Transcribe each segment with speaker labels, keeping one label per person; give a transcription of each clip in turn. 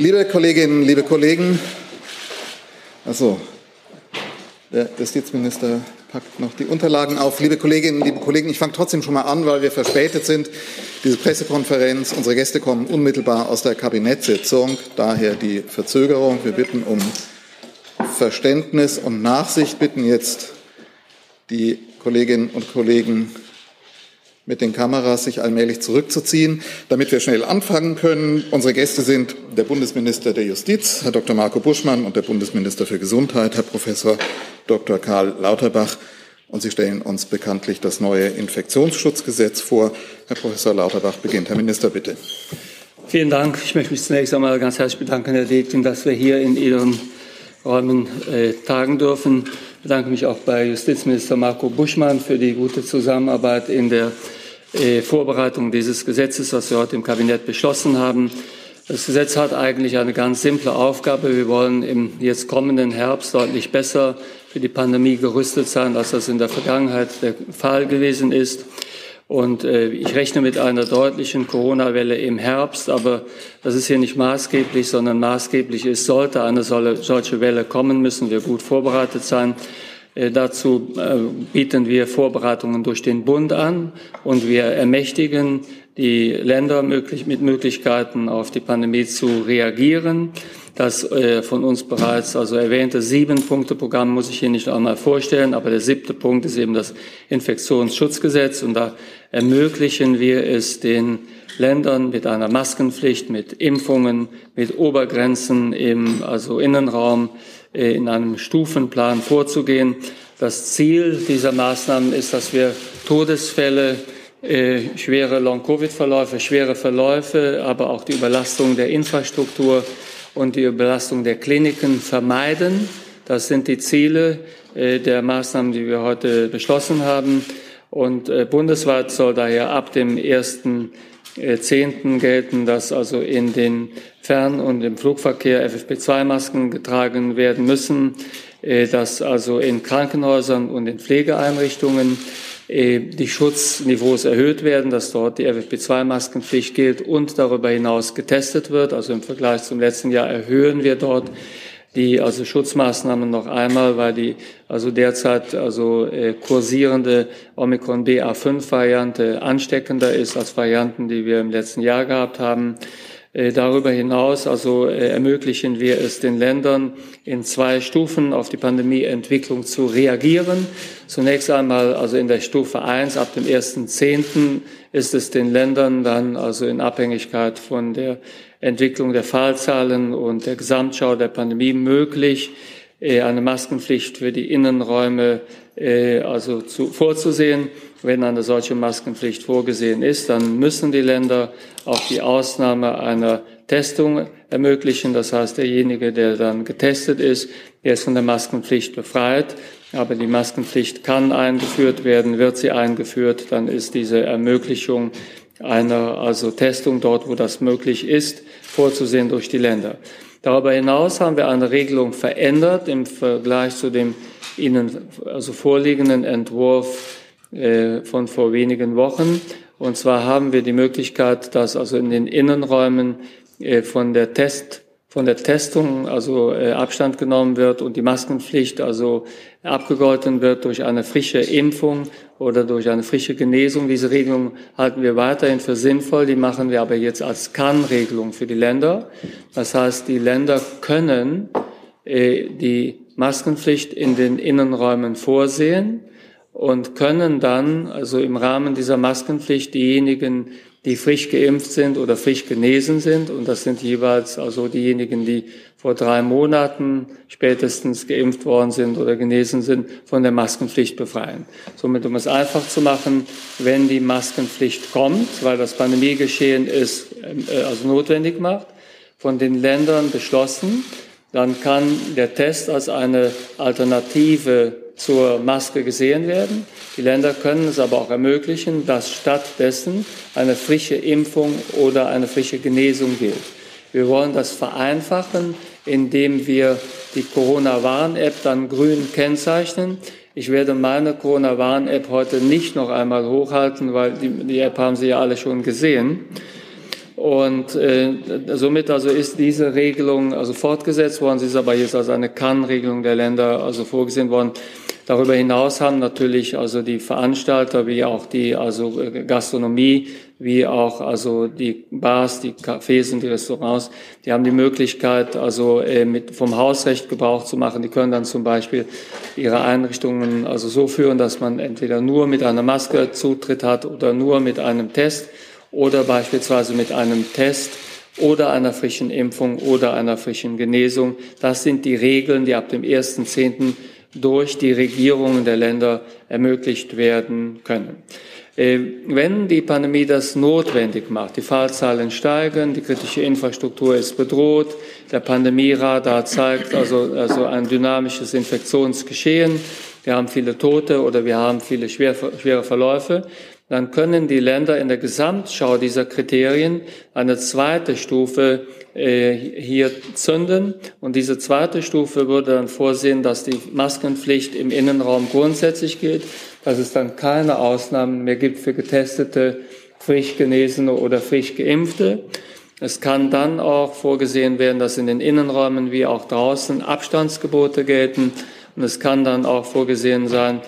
Speaker 1: Liebe Kolleginnen, liebe Kollegen, also der Justizminister packt noch die Unterlagen auf. Liebe Kolleginnen, liebe Kollegen, ich fange trotzdem schon mal an, weil wir verspätet sind. Diese Pressekonferenz, unsere Gäste kommen unmittelbar aus der Kabinettssitzung, daher die Verzögerung. Wir bitten um Verständnis und Nachsicht, bitten jetzt die Kolleginnen und Kollegen mit den Kameras sich allmählich zurückzuziehen, damit wir schnell anfangen können. Unsere Gäste sind der Bundesminister der Justiz, Herr Dr. Marco Buschmann, und der Bundesminister für Gesundheit, Herr Professor Dr. Karl Lauterbach. Und Sie stellen uns bekanntlich das neue Infektionsschutzgesetz vor. Herr Professor Lauterbach beginnt. Herr Minister, bitte.
Speaker 2: Vielen Dank. Ich möchte mich zunächst einmal ganz herzlich bedanken, Herr Detkin, dass wir hier in Ihren Räumen äh, tagen dürfen. Ich bedanke mich auch bei Justizminister Marco Buschmann für die gute Zusammenarbeit in der Vorbereitung dieses Gesetzes, was wir heute im Kabinett beschlossen haben. Das Gesetz hat eigentlich eine ganz simple Aufgabe. Wir wollen im jetzt kommenden Herbst deutlich besser für die Pandemie gerüstet sein, als das in der Vergangenheit der Fall gewesen ist. Und äh, ich rechne mit einer deutlichen Corona-Welle im Herbst, aber das ist hier nicht maßgeblich, sondern maßgeblich ist, sollte eine solche Welle kommen, müssen wir gut vorbereitet sein. Äh, dazu äh, bieten wir Vorbereitungen durch den Bund an und wir ermächtigen die Länder mit Möglichkeiten auf die Pandemie zu reagieren. Das äh, von uns bereits also erwähnte Sieben-Punkte-Programm muss ich hier nicht einmal vorstellen, aber der siebte Punkt ist eben das Infektionsschutzgesetz und da ermöglichen wir es den Ländern mit einer Maskenpflicht, mit Impfungen, mit Obergrenzen im also Innenraum äh, in einem Stufenplan vorzugehen. Das Ziel dieser Maßnahmen ist, dass wir Todesfälle, äh, schwere Long-Covid-Verläufe, schwere Verläufe, aber auch die Überlastung der Infrastruktur und die Überlastung der Kliniken vermeiden. Das sind die Ziele äh, der Maßnahmen, die wir heute beschlossen haben. Und bundesweit soll daher ab dem 1. Jahrzehnten gelten, dass also in den Fern- und im Flugverkehr FFP2-Masken getragen werden müssen, äh, dass also in Krankenhäusern und in Pflegeeinrichtungen äh, die Schutzniveaus erhöht werden, dass dort die FFP2-Maskenpflicht gilt und darüber hinaus getestet wird. Also im Vergleich zum letzten Jahr erhöhen wir dort die also Schutzmaßnahmen noch einmal, weil die also derzeit also äh, kursierende Omikron BA5 Variante ansteckender ist als Varianten, die wir im letzten Jahr gehabt haben. Äh, darüber hinaus also äh, ermöglichen wir es den Ländern in zwei Stufen auf die Pandemieentwicklung zu reagieren. Zunächst einmal also in der Stufe 1 ab dem 1.10. ist es den Ländern dann also in Abhängigkeit von der Entwicklung der Fallzahlen und der Gesamtschau der Pandemie möglich, äh, eine Maskenpflicht für die Innenräume äh, also zu, vorzusehen. Wenn eine solche Maskenpflicht vorgesehen ist, dann müssen die Länder auch die Ausnahme einer Testung ermöglichen. Das heißt, derjenige, der dann getestet ist, der ist von der Maskenpflicht befreit. Aber die Maskenpflicht kann eingeführt werden, wird sie eingeführt, dann ist diese Ermöglichung einer also Testung dort, wo das möglich ist, vorzusehen durch die Länder. Darüber hinaus haben wir eine Regelung verändert im Vergleich zu dem Ihnen also vorliegenden Entwurf äh, von vor wenigen Wochen. Und zwar haben wir die Möglichkeit, dass also in den Innenräumen äh, von der Test von der Testung also äh, Abstand genommen wird und die Maskenpflicht also abgegolten wird durch eine frische Impfung oder durch eine frische Genesung. Diese Regelung halten wir weiterhin für sinnvoll. Die machen wir aber jetzt als Kann-Regelung für die Länder. Das heißt, die Länder können äh, die Maskenpflicht in den Innenräumen vorsehen und können dann also im Rahmen dieser Maskenpflicht diejenigen die frisch geimpft sind oder frisch genesen sind. Und das sind jeweils also diejenigen, die vor drei Monaten spätestens geimpft worden sind oder genesen sind, von der Maskenpflicht befreien. Somit, um es einfach zu machen, wenn die Maskenpflicht kommt, weil das Pandemiegeschehen ist, äh, also notwendig macht, von den Ländern beschlossen, dann kann der Test als eine Alternative zur Maske gesehen werden. Die Länder können es aber auch ermöglichen, dass stattdessen eine frische Impfung oder eine frische Genesung gilt. Wir wollen das vereinfachen, indem wir die Corona-Warn-App dann grün kennzeichnen. Ich werde meine Corona-Warn-App heute nicht noch einmal hochhalten, weil die, die App haben Sie ja alle schon gesehen. Und äh, somit also ist diese Regelung also fortgesetzt worden. Sie ist aber jetzt als eine Kann-Regelung der Länder also vorgesehen worden. Darüber hinaus haben natürlich also die Veranstalter wie auch die also äh, Gastronomie wie auch also die Bars, die Cafés und die Restaurants, die haben die Möglichkeit also äh, mit vom Hausrecht Gebrauch zu machen. Die können dann zum Beispiel ihre Einrichtungen also so führen, dass man entweder nur mit einer Maske Zutritt hat oder nur mit einem Test oder beispielsweise mit einem Test oder einer frischen Impfung oder einer frischen Genesung. Das sind die Regeln, die ab dem 1.10 durch die Regierungen der Länder ermöglicht werden können. Äh, wenn die Pandemie das notwendig macht, die Fallzahlen steigen, die kritische Infrastruktur ist bedroht, der Pandemieradar zeigt also, also ein dynamisches Infektionsgeschehen, wir haben viele Tote oder wir haben viele schwere Verläufe, dann können die Länder in der Gesamtschau dieser Kriterien eine zweite Stufe äh, hier zünden. Und diese zweite Stufe würde dann vorsehen, dass die Maskenpflicht im Innenraum grundsätzlich gilt, dass es dann keine Ausnahmen mehr gibt für getestete, frisch Genesene oder frisch Geimpfte. Es kann dann auch vorgesehen werden, dass in den Innenräumen wie auch draußen Abstandsgebote gelten. Und es kann dann auch vorgesehen sein,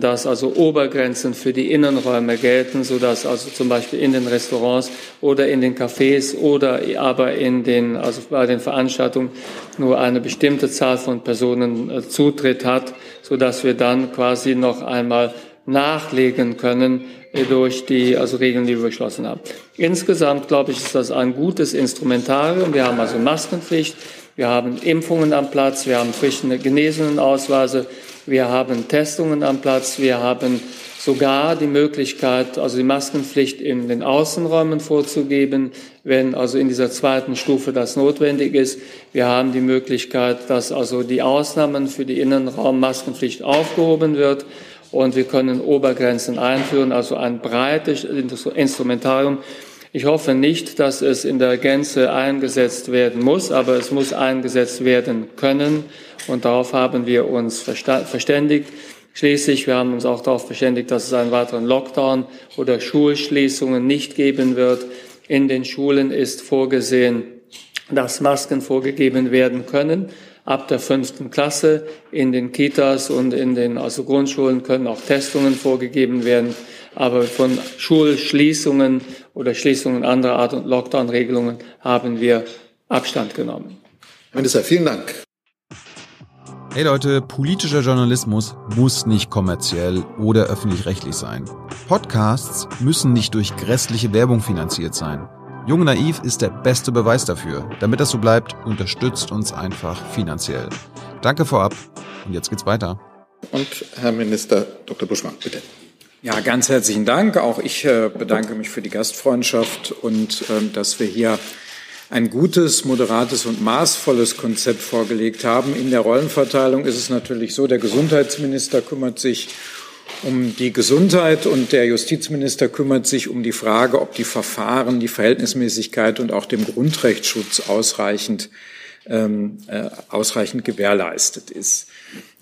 Speaker 2: dass also Obergrenzen für die Innenräume gelten, so dass also zum Beispiel in den Restaurants oder in den Cafés oder aber in den, also bei den Veranstaltungen nur eine bestimmte Zahl von Personen äh, Zutritt hat, so dass wir dann quasi noch einmal nachlegen können äh, durch die also Regeln, die wir beschlossen haben. Insgesamt glaube ich, ist das ein gutes Instrumentarium. Wir haben also Maskenpflicht, wir haben Impfungen am Platz, wir haben frische Genesenenausweise, wir haben Testungen am Platz, wir haben sogar die Möglichkeit, also die Maskenpflicht in den Außenräumen vorzugeben, wenn also in dieser zweiten Stufe das notwendig ist. Wir haben die Möglichkeit, dass also die Ausnahmen für die Innenraummaskenpflicht aufgehoben wird und wir können Obergrenzen einführen, also ein breites Instrumentarium. Ich hoffe nicht, dass es in der Gänze eingesetzt werden muss, aber es muss eingesetzt werden können. Und darauf haben wir uns verständigt. Schließlich, wir haben uns auch darauf verständigt, dass es einen weiteren Lockdown oder Schulschließungen nicht geben wird. In den Schulen ist vorgesehen, dass Masken vorgegeben werden können. Ab der fünften Klasse in den Kitas und in den also Grundschulen können auch Testungen vorgegeben werden. Aber von Schulschließungen oder Schließungen anderer Art und Lockdown-Regelungen haben wir Abstand genommen.
Speaker 1: Herr Minister, vielen Dank.
Speaker 3: Hey Leute, politischer Journalismus muss nicht kommerziell oder öffentlich-rechtlich sein. Podcasts müssen nicht durch grässliche Werbung finanziert sein. Jung Naiv ist der beste Beweis dafür. Damit das so bleibt, unterstützt uns einfach finanziell. Danke vorab und jetzt geht's weiter.
Speaker 1: Und Herr Minister Dr. Buschmann, bitte.
Speaker 4: Ja, ganz herzlichen Dank. Auch ich äh, bedanke mich für die Gastfreundschaft und ähm, dass wir hier ein gutes, moderates und maßvolles Konzept vorgelegt haben. In der Rollenverteilung ist es natürlich so, der Gesundheitsminister kümmert sich um die Gesundheit und der Justizminister kümmert sich um die Frage, ob die Verfahren, die Verhältnismäßigkeit und auch dem Grundrechtsschutz ausreichend, ähm, äh, ausreichend gewährleistet ist.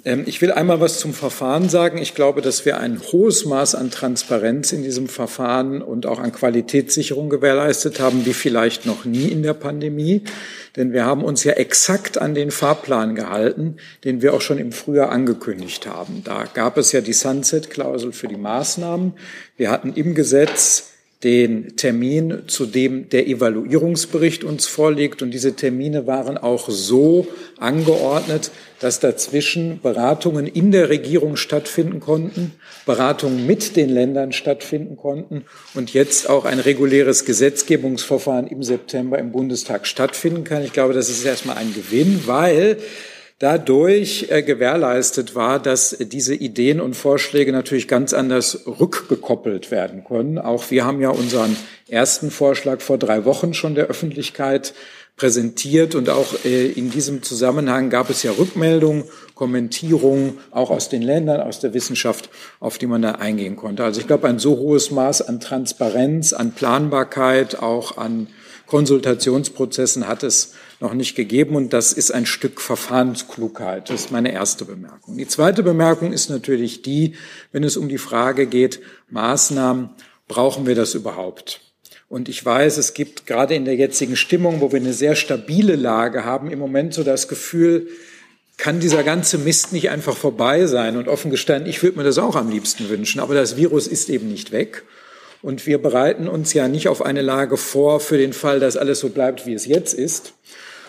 Speaker 4: Ähm, ich will einmal was zum Verfahren sagen. Ich glaube, dass wir ein hohes Maß an Transparenz in diesem Verfahren und auch an Qualitätssicherung gewährleistet haben, wie vielleicht noch nie in der Pandemie. Denn wir haben uns ja exakt an den Fahrplan gehalten, den wir auch schon im Frühjahr angekündigt haben. Da gab es ja die Sunset-Klausel für die Maßnahmen. Wir hatten im Gesetz den Termin, zu dem der Evaluierungsbericht uns vorliegt. Und diese Termine waren auch so angeordnet, dass dazwischen Beratungen in der Regierung stattfinden konnten, Beratungen mit den Ländern stattfinden konnten und jetzt auch ein reguläres Gesetzgebungsverfahren im September im Bundestag stattfinden kann. Ich glaube, das ist erstmal ein Gewinn, weil dadurch äh, gewährleistet war, dass diese Ideen und Vorschläge natürlich ganz anders rückgekoppelt werden können. Auch wir haben ja unseren ersten Vorschlag vor drei Wochen schon der Öffentlichkeit präsentiert und auch äh, in diesem Zusammenhang gab es ja Rückmeldungen, Kommentierungen auch aus den Ländern, aus der Wissenschaft, auf die man da eingehen konnte. Also ich glaube, ein so hohes Maß an Transparenz, an Planbarkeit, auch an Konsultationsprozessen hat es noch nicht gegeben und das ist ein Stück Verfahrensklugheit. Das ist meine erste Bemerkung. Die zweite Bemerkung ist natürlich die, wenn es um die Frage geht, Maßnahmen, brauchen wir das überhaupt? Und ich weiß, es gibt gerade in der jetzigen Stimmung, wo wir eine sehr stabile Lage haben, im Moment so das Gefühl, kann dieser ganze Mist nicht einfach vorbei sein? Und offen gestanden, ich würde mir das auch am liebsten wünschen, aber das Virus ist eben nicht weg. Und wir bereiten uns ja nicht auf eine Lage vor für den Fall, dass alles so bleibt, wie es jetzt ist,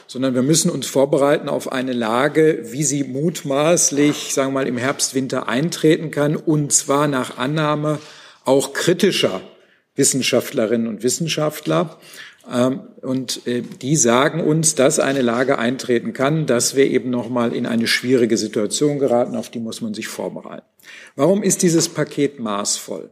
Speaker 4: sondern wir müssen uns vorbereiten auf eine Lage, wie sie mutmaßlich, sagen wir mal, im Herbst, Winter eintreten kann, und zwar nach Annahme auch kritischer Wissenschaftlerinnen und Wissenschaftler. Ähm, und äh, die sagen uns, dass eine Lage eintreten kann, dass wir eben nochmal in eine schwierige Situation geraten, auf die muss man sich vorbereiten. Warum ist dieses Paket maßvoll?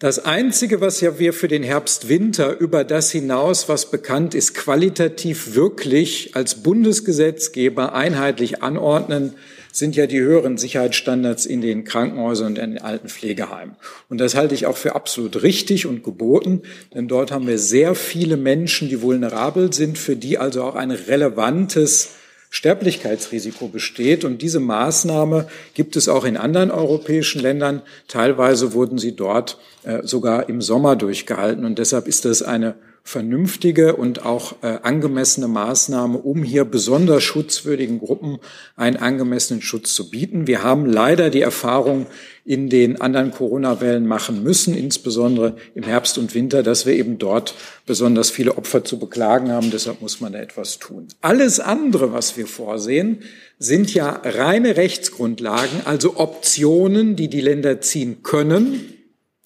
Speaker 4: Das Einzige, was ja wir für den Herbst-Winter über das hinaus, was bekannt ist, qualitativ wirklich als Bundesgesetzgeber einheitlich anordnen, sind ja die höheren Sicherheitsstandards in den Krankenhäusern und in den alten Pflegeheimen. Und das halte ich auch für absolut richtig und geboten, denn dort haben wir sehr viele Menschen, die vulnerabel sind, für die also auch ein relevantes Sterblichkeitsrisiko besteht. Und diese Maßnahme gibt es auch in anderen europäischen Ländern. Teilweise wurden sie dort äh, sogar im Sommer durchgehalten. Und deshalb ist das eine vernünftige und auch äh, angemessene Maßnahme, um hier besonders schutzwürdigen Gruppen einen angemessenen Schutz zu bieten. Wir haben leider die Erfahrung in den anderen Corona-Wellen machen müssen, insbesondere im Herbst und Winter, dass wir eben dort besonders viele Opfer zu beklagen haben. Deshalb muss man da etwas tun. Alles andere, was wir vorsehen, sind ja reine Rechtsgrundlagen, also Optionen, die die Länder ziehen können,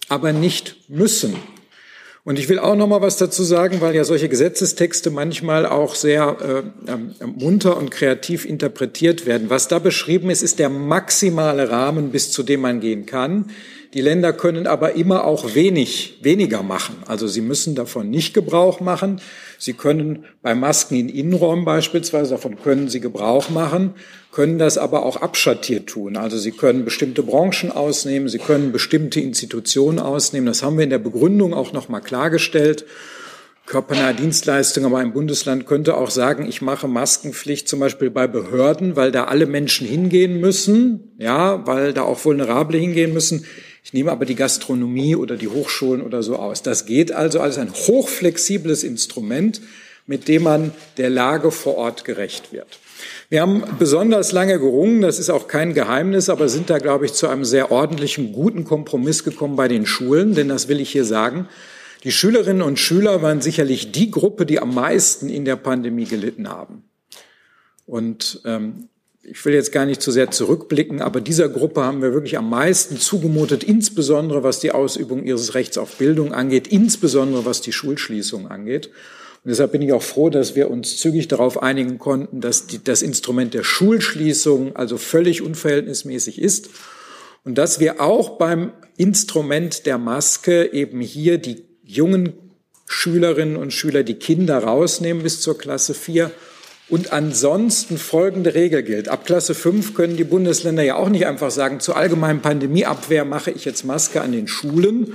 Speaker 4: aber nicht müssen. Und ich will auch noch mal was dazu sagen, weil ja solche Gesetzestexte manchmal auch sehr äh, äh, munter und kreativ interpretiert werden. Was da beschrieben ist, ist der maximale Rahmen, bis zu dem man gehen kann. Die Länder können aber immer auch wenig, weniger machen. Also sie müssen davon nicht Gebrauch machen. Sie können bei Masken in Innenräumen beispielsweise, davon können sie Gebrauch machen können das aber auch abschattiert tun. Also sie können bestimmte Branchen ausnehmen, sie können bestimmte Institutionen ausnehmen. Das haben wir in der Begründung auch noch mal klargestellt. Körpernahe Dienstleistung, aber ein Bundesland könnte auch sagen, ich mache Maskenpflicht zum Beispiel bei Behörden, weil da alle Menschen hingehen müssen, ja, weil da auch Vulnerable hingehen müssen. Ich nehme aber die Gastronomie oder die Hochschulen oder so aus. Das geht also als ein hochflexibles Instrument, mit dem man der Lage vor Ort gerecht wird. Wir haben besonders lange gerungen, das ist auch kein Geheimnis, aber sind da, glaube ich, zu einem sehr ordentlichen, guten Kompromiss gekommen bei den Schulen, denn das will ich hier sagen. Die Schülerinnen und Schüler waren sicherlich die Gruppe, die am meisten in der Pandemie gelitten haben. Und ähm, ich will jetzt gar nicht zu sehr zurückblicken, aber dieser Gruppe haben wir wirklich am meisten zugemutet, insbesondere was die Ausübung ihres Rechts auf Bildung angeht, insbesondere was die Schulschließung angeht. Und deshalb bin ich auch froh, dass wir uns zügig darauf einigen konnten, dass die, das Instrument der Schulschließung also völlig unverhältnismäßig ist und dass wir auch beim Instrument der Maske eben hier die jungen Schülerinnen und Schüler, die Kinder rausnehmen bis zur Klasse 4 und ansonsten folgende Regel gilt. Ab Klasse 5 können die Bundesländer ja auch nicht einfach sagen, zur allgemeinen Pandemieabwehr mache ich jetzt Maske an den Schulen,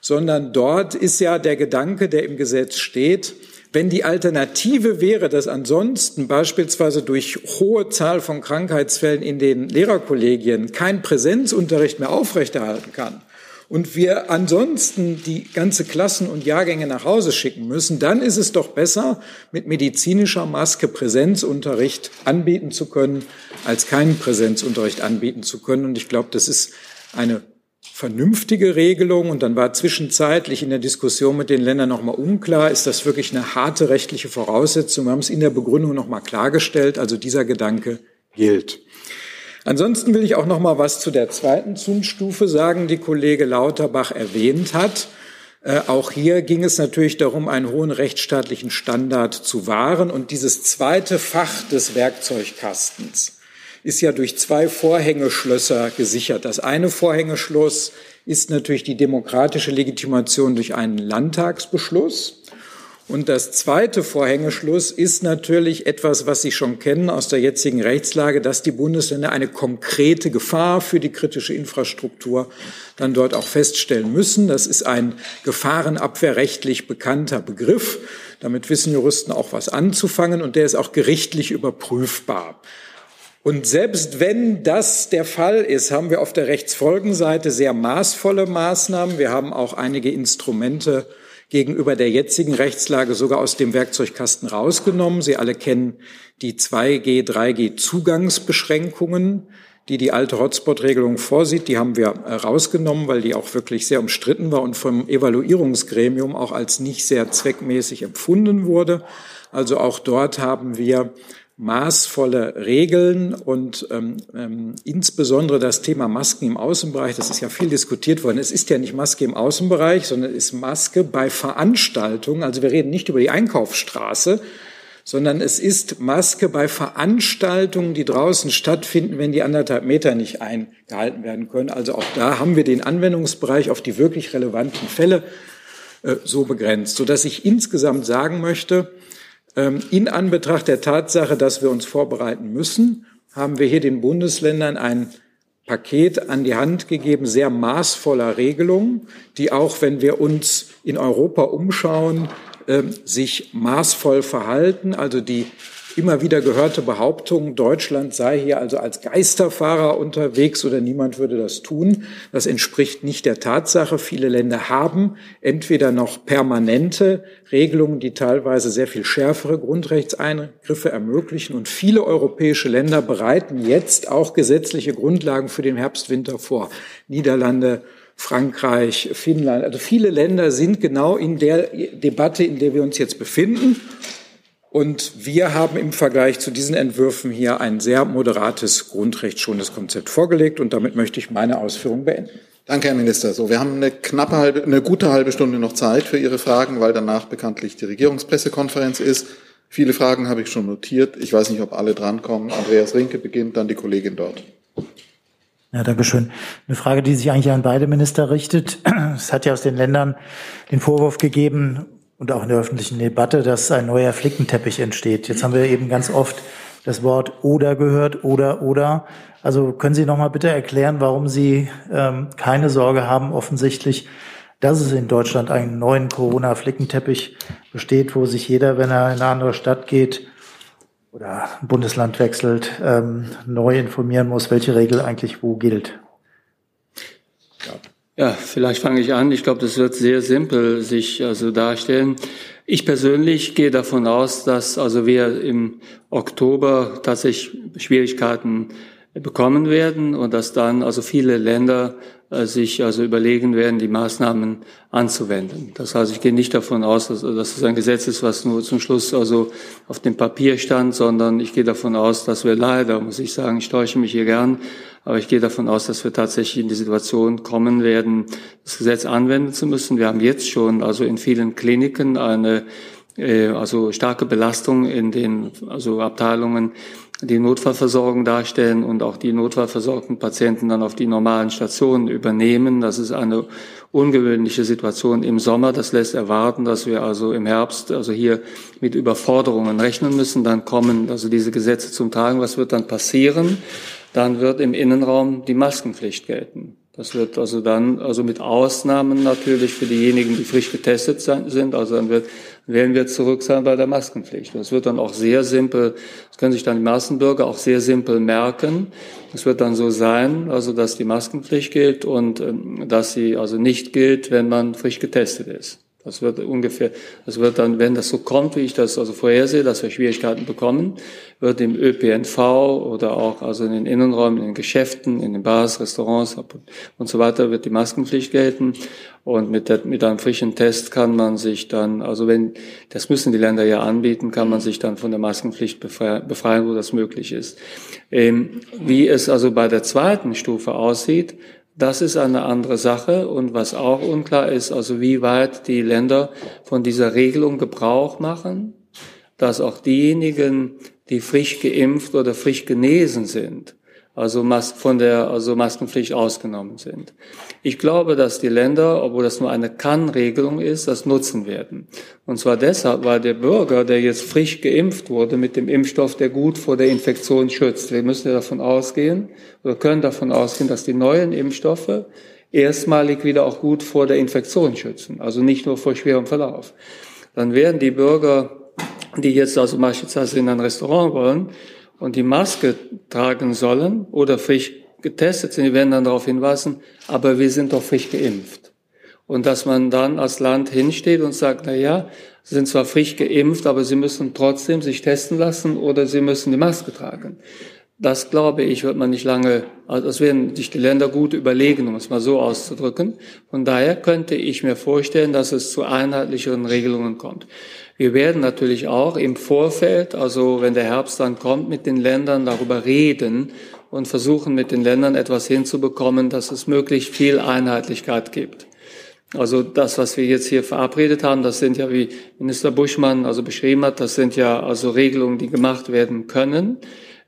Speaker 4: sondern dort ist ja der Gedanke, der im Gesetz steht, wenn die Alternative wäre, dass ansonsten beispielsweise durch hohe Zahl von Krankheitsfällen in den Lehrerkollegien kein Präsenzunterricht mehr aufrechterhalten kann und wir ansonsten die ganze Klassen und Jahrgänge nach Hause schicken müssen, dann ist es doch besser, mit medizinischer Maske Präsenzunterricht anbieten zu können, als keinen Präsenzunterricht anbieten zu können. Und ich glaube, das ist eine vernünftige Regelung und dann war zwischenzeitlich in der Diskussion mit den Ländern nochmal unklar, ist das wirklich eine harte rechtliche Voraussetzung. Wir haben es in der Begründung nochmal klargestellt, also dieser Gedanke gilt. Ansonsten will ich auch noch mal was zu der zweiten Zündstufe sagen, die Kollege Lauterbach erwähnt hat. Äh, auch hier ging es natürlich darum, einen hohen rechtsstaatlichen Standard zu wahren. Und dieses zweite Fach des Werkzeugkastens ist ja durch zwei Vorhängeschlösser gesichert. Das eine Vorhängeschloss ist natürlich die demokratische Legitimation durch einen Landtagsbeschluss. Und das zweite Vorhängeschluss ist natürlich etwas, was Sie schon kennen aus der jetzigen Rechtslage, dass die Bundesländer eine konkrete Gefahr für die kritische Infrastruktur dann dort auch feststellen müssen. Das ist ein gefahrenabwehrrechtlich bekannter Begriff. Damit wissen Juristen auch was anzufangen und der ist auch gerichtlich überprüfbar. Und selbst wenn das der Fall ist, haben wir auf der Rechtsfolgenseite sehr maßvolle Maßnahmen. Wir haben auch einige Instrumente gegenüber der jetzigen Rechtslage sogar aus dem Werkzeugkasten rausgenommen. Sie alle kennen die 2G, 3G Zugangsbeschränkungen, die die alte Hotspot-Regelung vorsieht. Die haben wir äh, rausgenommen, weil die auch wirklich sehr umstritten war und vom Evaluierungsgremium auch als nicht sehr zweckmäßig empfunden wurde. Also auch dort haben wir maßvolle Regeln und ähm, ähm, insbesondere das Thema Masken im Außenbereich, das ist ja viel diskutiert worden. Es ist ja nicht Maske im Außenbereich, sondern es ist Maske bei Veranstaltungen. Also wir reden nicht über die Einkaufsstraße, sondern es ist Maske bei Veranstaltungen, die draußen stattfinden, wenn die anderthalb Meter nicht eingehalten werden können. Also auch da haben wir den Anwendungsbereich auf die wirklich relevanten Fälle äh, so begrenzt, sodass ich insgesamt sagen möchte, in Anbetracht der Tatsache, dass wir uns vorbereiten müssen, haben wir hier den Bundesländern ein Paket an die Hand gegeben, sehr maßvoller Regelungen, die auch, wenn wir uns in Europa umschauen, ähm, sich maßvoll verhalten, also die immer wieder gehörte Behauptung, Deutschland sei hier also als Geisterfahrer unterwegs oder niemand würde das tun. Das entspricht nicht der Tatsache. Viele Länder haben entweder noch permanente Regelungen, die teilweise sehr viel schärfere Grundrechtseingriffe ermöglichen. Und viele europäische Länder bereiten jetzt auch gesetzliche Grundlagen für den Herbst-Winter vor. Niederlande, Frankreich, Finnland, also viele Länder sind genau in der Debatte, in der wir uns jetzt befinden. Und wir haben im Vergleich zu diesen Entwürfen hier ein sehr moderates, grundrechtsschonendes Konzept vorgelegt. Und damit möchte ich meine Ausführungen beenden.
Speaker 1: Danke, Herr Minister. So, wir haben eine knappe halbe, eine gute halbe Stunde noch Zeit für Ihre Fragen, weil danach bekanntlich die Regierungspressekonferenz ist. Viele Fragen habe ich schon notiert. Ich weiß nicht, ob alle drankommen. Andreas Rinke beginnt, dann die Kollegin dort.
Speaker 5: Ja, danke schön. Eine Frage, die sich eigentlich an beide Minister richtet. Es hat ja aus den Ländern den Vorwurf gegeben, und auch in der öffentlichen Debatte, dass ein neuer Flickenteppich entsteht. Jetzt haben wir eben ganz oft das Wort oder gehört, oder, oder. Also können Sie noch mal bitte erklären, warum Sie ähm, keine Sorge haben, offensichtlich, dass es in Deutschland einen neuen Corona-Flickenteppich besteht, wo sich jeder, wenn er in eine andere Stadt geht oder ein Bundesland wechselt, ähm, neu informieren muss, welche Regel eigentlich wo gilt.
Speaker 2: Ja. Vielleicht fange ich an. Ich glaube, das wird sehr simpel sich also darstellen. Ich persönlich gehe davon aus, dass also wir im Oktober tatsächlich Schwierigkeiten bekommen werden und dass dann also viele Länder äh, sich also überlegen werden, die Maßnahmen anzuwenden. Das heißt, ich gehe nicht davon aus, dass, dass es ein Gesetz ist, was nur zum Schluss also auf dem Papier stand, sondern ich gehe davon aus, dass wir leider, muss ich sagen, ich täusche mich hier gern, aber ich gehe davon aus, dass wir tatsächlich in die Situation kommen werden, das Gesetz anwenden zu müssen. Wir haben jetzt schon also in vielen Kliniken eine äh, also starke Belastung in den also Abteilungen die Notfallversorgung darstellen und auch die notfallversorgten Patienten dann auf die normalen Stationen übernehmen. Das ist eine ungewöhnliche Situation im Sommer. Das lässt erwarten, dass wir also im Herbst also hier mit Überforderungen rechnen müssen. Dann kommen also diese Gesetze zum Tragen. Was wird dann passieren? Dann wird im Innenraum die Maskenpflicht gelten. Das wird also dann, also mit Ausnahmen natürlich für diejenigen, die frisch getestet sind. Also dann wird, werden wir zurück sein bei der Maskenpflicht. Das wird dann auch sehr simpel, das können sich dann die Massenbürger auch sehr simpel merken. Es wird dann so sein, also dass die Maskenpflicht gilt und ähm, dass sie also nicht gilt, wenn man frisch getestet ist. Das wird ungefähr, das wird dann, wenn das so kommt, wie ich das also vorhersehe, dass wir Schwierigkeiten bekommen, wird im ÖPNV oder auch also in den Innenräumen, in den Geschäften, in den Bars, Restaurants und so weiter wird die Maskenpflicht gelten. Und mit, der, mit einem frischen Test kann man sich dann, also wenn, das müssen die Länder ja anbieten, kann man sich dann von der Maskenpflicht befreien, befreien wo das möglich ist. Ähm, wie es also bei der zweiten Stufe aussieht, das ist eine andere Sache. Und was auch unklar ist, also wie weit die Länder von dieser Regelung Gebrauch machen, dass auch diejenigen, die frisch geimpft oder frisch genesen sind, also von der also Maskenpflicht ausgenommen sind. Ich glaube, dass die Länder, obwohl das nur eine Kann-Regelung ist, das nutzen werden. Und zwar deshalb, weil der Bürger, der jetzt frisch geimpft wurde mit dem Impfstoff, der gut vor der Infektion schützt, wir müssen ja davon ausgehen oder können davon ausgehen, dass die neuen Impfstoffe erstmalig wieder auch gut vor der Infektion schützen, also nicht nur vor schwerem Verlauf. Dann werden die Bürger, die jetzt also beispielsweise in ein Restaurant wollen, und die Maske tragen sollen oder frisch getestet sind, die werden dann darauf hinweisen, aber wir sind doch frisch geimpft. Und dass man dann als Land hinsteht und sagt, na ja, Sie sind zwar frisch geimpft, aber Sie müssen trotzdem sich testen lassen oder Sie müssen die Maske tragen. Das glaube ich, wird man nicht lange, also das werden sich die Länder gut überlegen, um es mal so auszudrücken. Von daher könnte ich mir vorstellen, dass es zu einheitlicheren Regelungen kommt. Wir werden natürlich auch im Vorfeld, also wenn der Herbst dann kommt, mit den Ländern darüber reden und versuchen mit den Ländern etwas hinzubekommen, dass es möglichst viel Einheitlichkeit gibt. Also das, was wir jetzt hier verabredet haben, das sind ja, wie Minister Buschmann also beschrieben hat, das sind ja also Regelungen, die gemacht werden können.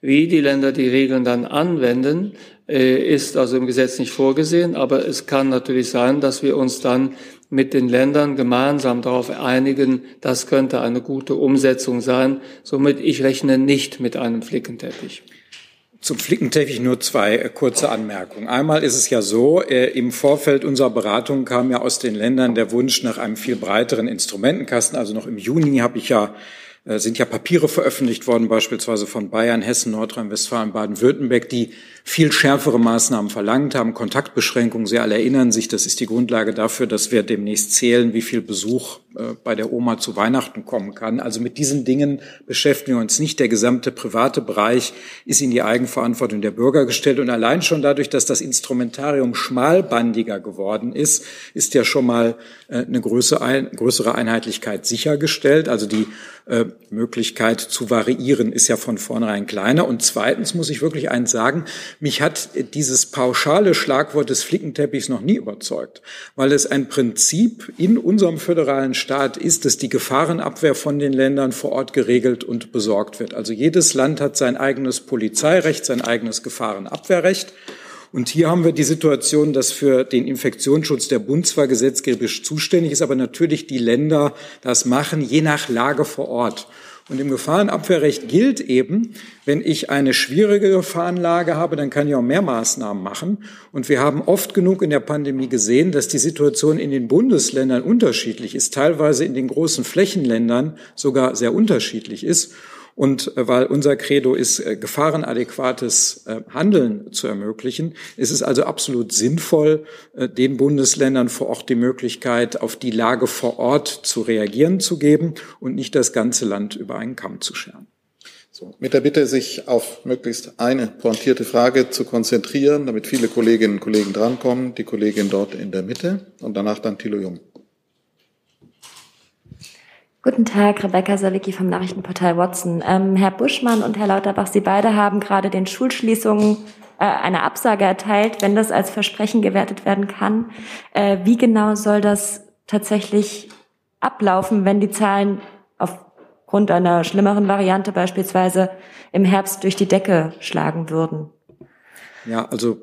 Speaker 2: Wie die Länder die Regeln dann anwenden, äh, ist also im Gesetz nicht vorgesehen, aber es kann natürlich sein, dass wir uns dann mit den Ländern gemeinsam darauf einigen, das könnte eine gute Umsetzung sein. Somit ich rechne nicht mit einem Flickenteppich.
Speaker 4: Zum Flickenteppich nur zwei äh, kurze Anmerkungen. Einmal ist es ja so, äh, im Vorfeld unserer Beratung kam ja aus den Ländern der Wunsch nach einem viel breiteren Instrumentenkasten. Also noch im Juni habe ich ja äh, sind ja Papiere veröffentlicht worden, beispielsweise von Bayern, Hessen, Nordrhein-Westfalen, Baden-Württemberg, die viel schärfere Maßnahmen verlangt haben, Kontaktbeschränkungen. Sie alle erinnern sich, das ist die Grundlage dafür, dass wir demnächst zählen, wie viel Besuch äh, bei der Oma zu Weihnachten kommen kann. Also mit diesen Dingen beschäftigen wir uns nicht. Der gesamte private Bereich ist in die Eigenverantwortung der Bürger gestellt. Und allein schon dadurch, dass das Instrumentarium schmalbandiger geworden ist, ist ja schon mal äh, eine größere Einheitlichkeit sichergestellt. Also die äh, Möglichkeit zu variieren ist ja von vornherein kleiner. Und zweitens muss ich wirklich eins sagen, mich hat dieses pauschale Schlagwort des Flickenteppichs noch nie überzeugt, weil es ein Prinzip in unserem föderalen Staat ist, dass die Gefahrenabwehr von den Ländern vor Ort geregelt und besorgt wird. Also jedes Land hat sein eigenes Polizeirecht, sein eigenes Gefahrenabwehrrecht. Und hier haben wir die Situation, dass für den Infektionsschutz der Bund zwar gesetzgeberisch zuständig ist, aber natürlich die Länder das machen, je nach Lage vor Ort. Und im Gefahrenabwehrrecht gilt eben, wenn ich eine schwierige Gefahrenlage habe, dann kann ich auch mehr Maßnahmen machen. Und wir haben oft genug in der Pandemie gesehen, dass die Situation in den Bundesländern unterschiedlich ist, teilweise in den großen Flächenländern sogar sehr unterschiedlich ist. Und äh, weil unser Credo ist, äh, gefahrenadäquates äh, Handeln zu ermöglichen, ist es also absolut sinnvoll, den Bundesländern vor Ort die Möglichkeit, auf die Lage vor Ort zu reagieren zu geben und nicht das ganze Land über einen Kamm zu scheren.
Speaker 1: So, mit der Bitte, sich auf möglichst eine pointierte Frage zu konzentrieren, damit viele Kolleginnen und Kollegen drankommen. Die Kollegin dort in der Mitte und danach dann Thilo Jung.
Speaker 6: Guten Tag, Rebecca Sawicki vom Nachrichtenportal Watson. Ähm, Herr Buschmann und Herr Lauterbach, Sie beide haben gerade den Schulschließungen äh, eine Absage erteilt, wenn das als Versprechen gewertet werden kann. Äh, wie genau soll das tatsächlich ablaufen, wenn die Zahlen aufgrund einer schlimmeren Variante beispielsweise im Herbst durch die Decke schlagen würden?
Speaker 4: Ja, also,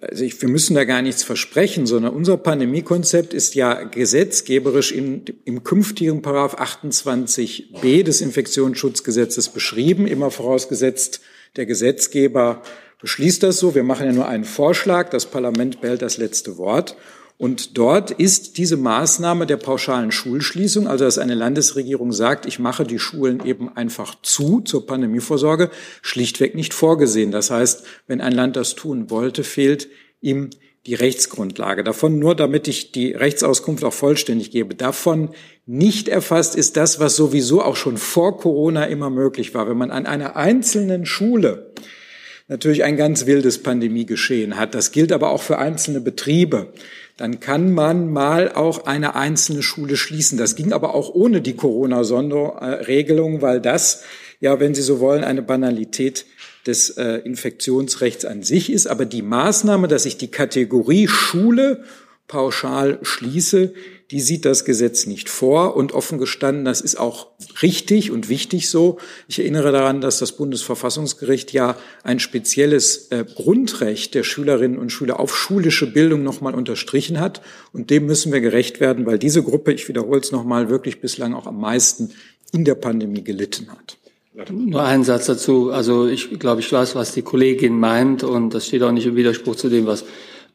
Speaker 4: also ich, wir müssen da gar nichts versprechen, sondern unser Pandemiekonzept ist ja gesetzgeberisch in, im künftigen Paragraph 28b des Infektionsschutzgesetzes beschrieben, immer vorausgesetzt, der Gesetzgeber beschließt das so. Wir machen ja nur einen Vorschlag, das Parlament behält das letzte Wort. Und dort ist diese Maßnahme der pauschalen Schulschließung, also dass eine Landesregierung sagt, ich mache die Schulen eben einfach zu zur Pandemievorsorge, schlichtweg nicht vorgesehen. Das heißt, wenn ein Land das tun wollte, fehlt ihm die Rechtsgrundlage. Davon nur, damit ich die Rechtsauskunft auch vollständig gebe, davon nicht erfasst ist das, was sowieso auch schon vor Corona immer möglich war. Wenn man an einer einzelnen Schule natürlich ein ganz wildes Pandemiegeschehen hat, das gilt aber auch für einzelne Betriebe, dann kann man mal auch eine einzelne Schule schließen. Das ging aber auch ohne die Corona-Sonderregelung, weil das, ja, wenn Sie so wollen, eine Banalität des äh, Infektionsrechts an sich ist. Aber die Maßnahme, dass ich die Kategorie Schule pauschal schließe, die sieht das Gesetz nicht vor. Und offen gestanden, das ist auch richtig und wichtig so. Ich erinnere daran, dass das Bundesverfassungsgericht ja ein spezielles äh, Grundrecht der Schülerinnen und Schüler auf schulische Bildung nochmal unterstrichen hat. Und dem müssen wir gerecht werden, weil diese Gruppe, ich wiederhole es nochmal, wirklich bislang auch am meisten in der Pandemie gelitten hat.
Speaker 2: Nur einen Satz dazu. Also ich glaube, ich weiß, was die Kollegin meint und das steht auch nicht im Widerspruch zu dem, was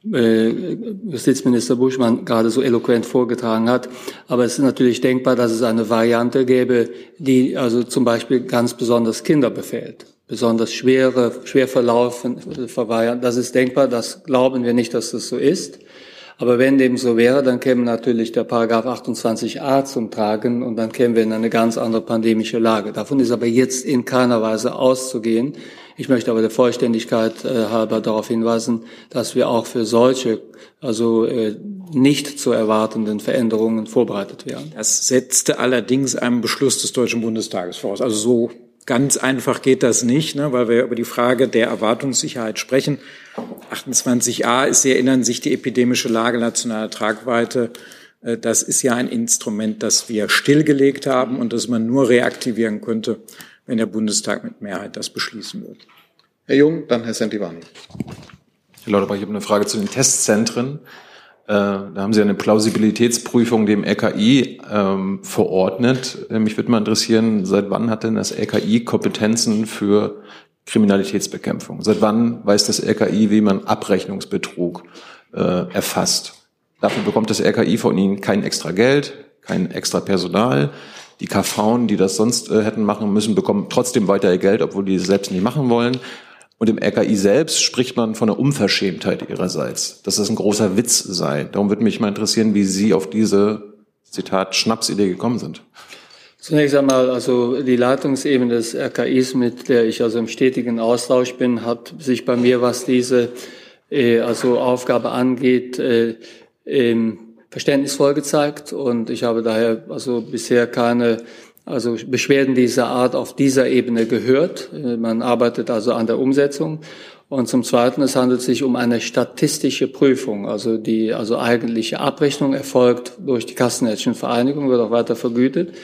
Speaker 2: Justizminister Buschmann gerade so eloquent vorgetragen hat. Aber es ist natürlich denkbar, dass es eine Variante gäbe, die also zum Beispiel ganz besonders Kinder befällt. Besonders schwere, schwer verlaufen, verweigern. Das ist denkbar, das glauben wir nicht, dass das so ist. Aber wenn dem so wäre, dann käme natürlich der Paragraph 28a zum Tragen und dann kämen wir in eine ganz andere pandemische Lage. Davon ist aber jetzt in keiner Weise auszugehen. Ich möchte aber der Vollständigkeit äh, halber darauf hinweisen, dass wir auch für solche, also äh, nicht zu erwartenden Veränderungen vorbereitet werden.
Speaker 4: Das setzte allerdings einen Beschluss des Deutschen Bundestages voraus. Also so ganz einfach geht das nicht, ne, weil wir über die Frage der Erwartungssicherheit sprechen. 28a ist, Sie erinnern sich, die epidemische Lage nationaler Tragweite. Äh, das ist ja ein Instrument, das wir stillgelegt haben und das man nur reaktivieren könnte, wenn der Bundestag mit Mehrheit das beschließen wird.
Speaker 1: Herr Jung, dann Herr Sentivani.
Speaker 3: Herr Lauterbach, ich habe eine Frage zu den Testzentren. Äh, da haben Sie eine Plausibilitätsprüfung dem LKI ähm, verordnet. Mich würde mal interessieren, seit wann hat denn das LKI Kompetenzen für Kriminalitätsbekämpfung? Seit wann weiß das LKI, wie man Abrechnungsbetrug äh, erfasst? Dafür bekommt das LKI von Ihnen kein extra Geld, kein extra Personal. Die KV, die das sonst äh, hätten machen müssen, bekommen trotzdem weiter ihr Geld, obwohl die es selbst nicht machen wollen. Und im RKI selbst spricht man von einer Unverschämtheit ihrerseits, dass das ein großer Witz sei. Darum würde mich mal interessieren, wie Sie auf diese, Zitat, Schnapsidee gekommen sind.
Speaker 2: Zunächst einmal, also die Leitungsebene des RKIs, mit der ich also im stetigen Austausch bin, hat sich bei mir, was diese äh, also Aufgabe angeht, äh, ähm, verständnisvoll gezeigt und ich habe daher also bisher keine also Beschwerden dieser Art auf dieser Ebene gehört. Äh, man arbeitet also an der Umsetzung. Und zum Zweiten, es handelt sich um eine statistische Prüfung. Also die also eigentliche Abrechnung erfolgt durch die Kassenärztlichen Vereinigung, wird auch weiter vergütet.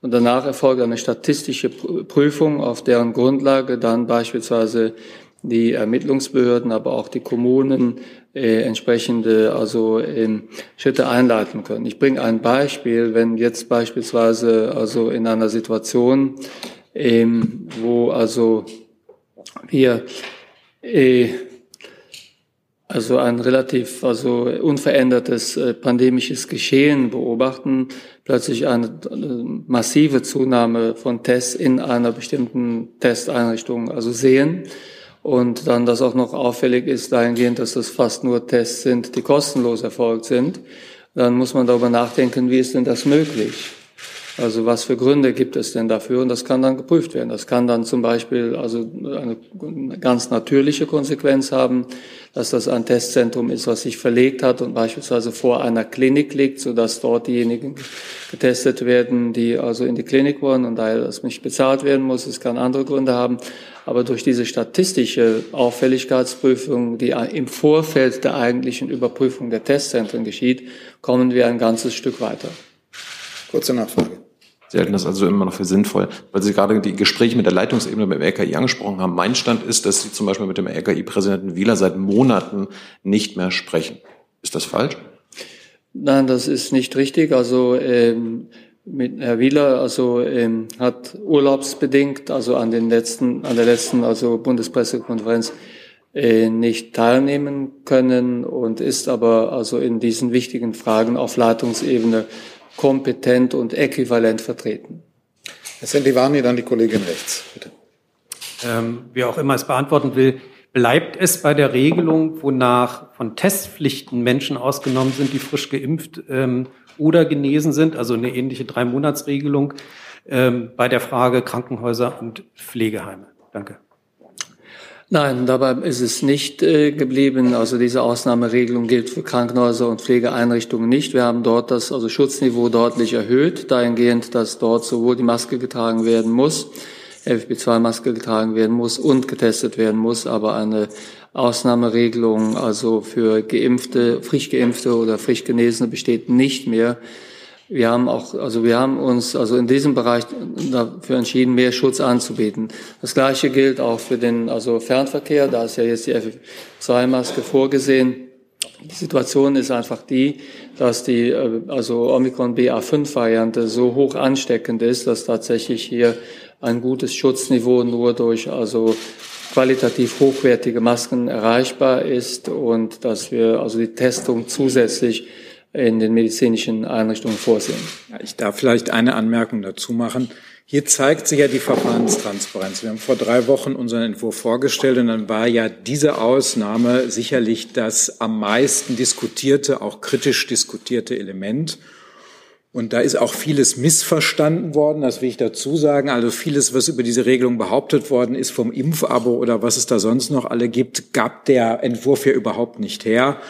Speaker 2: Und danach erfolgt eine statistische Prüfung, auf deren Grundlage dann beispielsweise die Ermittlungsbehörden, aber auch die Kommunen äh, entsprechende also ähm, Schritte einleiten können. Ich bringe ein Beispiel, wenn jetzt beispielsweise also in einer Situation, ähm, wo also wir äh, also ein relativ also unverändertes äh, pandemisches Geschehen beobachten, plötzlich eine äh, massive Zunahme von Tests in einer bestimmten Testeinrichtung also sehen und dann das auch noch auffällig ist dahingehend, dass das fast nur Tests sind, die kostenlos erfolgt sind, dann muss man darüber nachdenken, wie ist denn das möglich? Also was für Gründe gibt es denn dafür? Und das kann dann geprüft werden. Das kann dann zum Beispiel also eine ganz natürliche Konsequenz haben, dass das ein Testzentrum ist, was sich verlegt hat und beispielsweise vor einer Klinik liegt, sodass dort diejenigen getestet werden, die also in die Klinik wollen und daher das nicht bezahlt werden muss. Es kann andere Gründe haben. Aber durch diese statistische Auffälligkeitsprüfung, die im Vorfeld der eigentlichen Überprüfung der Testzentren geschieht, kommen wir ein ganzes Stück weiter.
Speaker 1: Kurze Nachfrage.
Speaker 3: Sie halten das also immer noch für sinnvoll, weil Sie gerade die Gespräche mit der Leitungsebene beim RKI angesprochen haben. Mein Stand ist, dass Sie zum Beispiel mit dem RKI-Präsidenten Wieler seit Monaten nicht mehr sprechen. Ist das falsch?
Speaker 2: Nein, das ist nicht richtig. Also ähm, mit Herr Wieler, also ähm, hat urlaubsbedingt, also an den letzten, an der letzten, also Bundespressekonferenz äh, nicht teilnehmen können und ist aber also in diesen wichtigen Fragen auf Leitungsebene kompetent und äquivalent vertreten.
Speaker 1: Herr Sentivani, dann die Kollegin rechts, bitte.
Speaker 7: Ähm, wer auch immer es beantworten will, bleibt es bei der Regelung, wonach von Testpflichten Menschen ausgenommen sind, die frisch geimpft ähm, oder genesen sind, also eine ähnliche Drei-Monats-Regelung ähm, bei der Frage Krankenhäuser und Pflegeheime. Danke.
Speaker 2: Nein, dabei ist es nicht äh, geblieben. Also diese Ausnahmeregelung gilt für Krankenhäuser und Pflegeeinrichtungen nicht. Wir haben dort das also Schutzniveau deutlich erhöht, dahingehend, dass dort sowohl die Maske getragen werden muss, FFP2-Maske getragen werden muss und getestet werden muss, aber eine Ausnahmeregelung also für Geimpfte, frisch Geimpfte oder frisch Genesene besteht nicht mehr. Wir haben auch, also wir haben uns also in diesem Bereich dafür entschieden, mehr Schutz anzubieten. Das Gleiche gilt auch für den also Fernverkehr. Da ist ja jetzt die FFP2-Maske vorgesehen. Die Situation ist einfach die, dass die äh, also Omikron BA5-Variante so hoch ansteckend ist, dass tatsächlich hier ein gutes Schutzniveau nur durch also qualitativ hochwertige Masken erreichbar ist und dass wir also die Testung zusätzlich in den medizinischen Einrichtungen vorsehen.
Speaker 4: Ja, ich darf vielleicht eine Anmerkung dazu machen. Hier zeigt sich ja die Verfahrenstransparenz. Wir haben vor drei Wochen unseren Entwurf vorgestellt und dann war ja diese Ausnahme sicherlich das am meisten diskutierte, auch kritisch diskutierte Element. Und da ist auch vieles missverstanden worden, das will ich dazu sagen. Also vieles, was über diese Regelung behauptet worden ist, vom Impfabo oder was es da sonst noch alle gibt, gab der Entwurf ja überhaupt nicht her.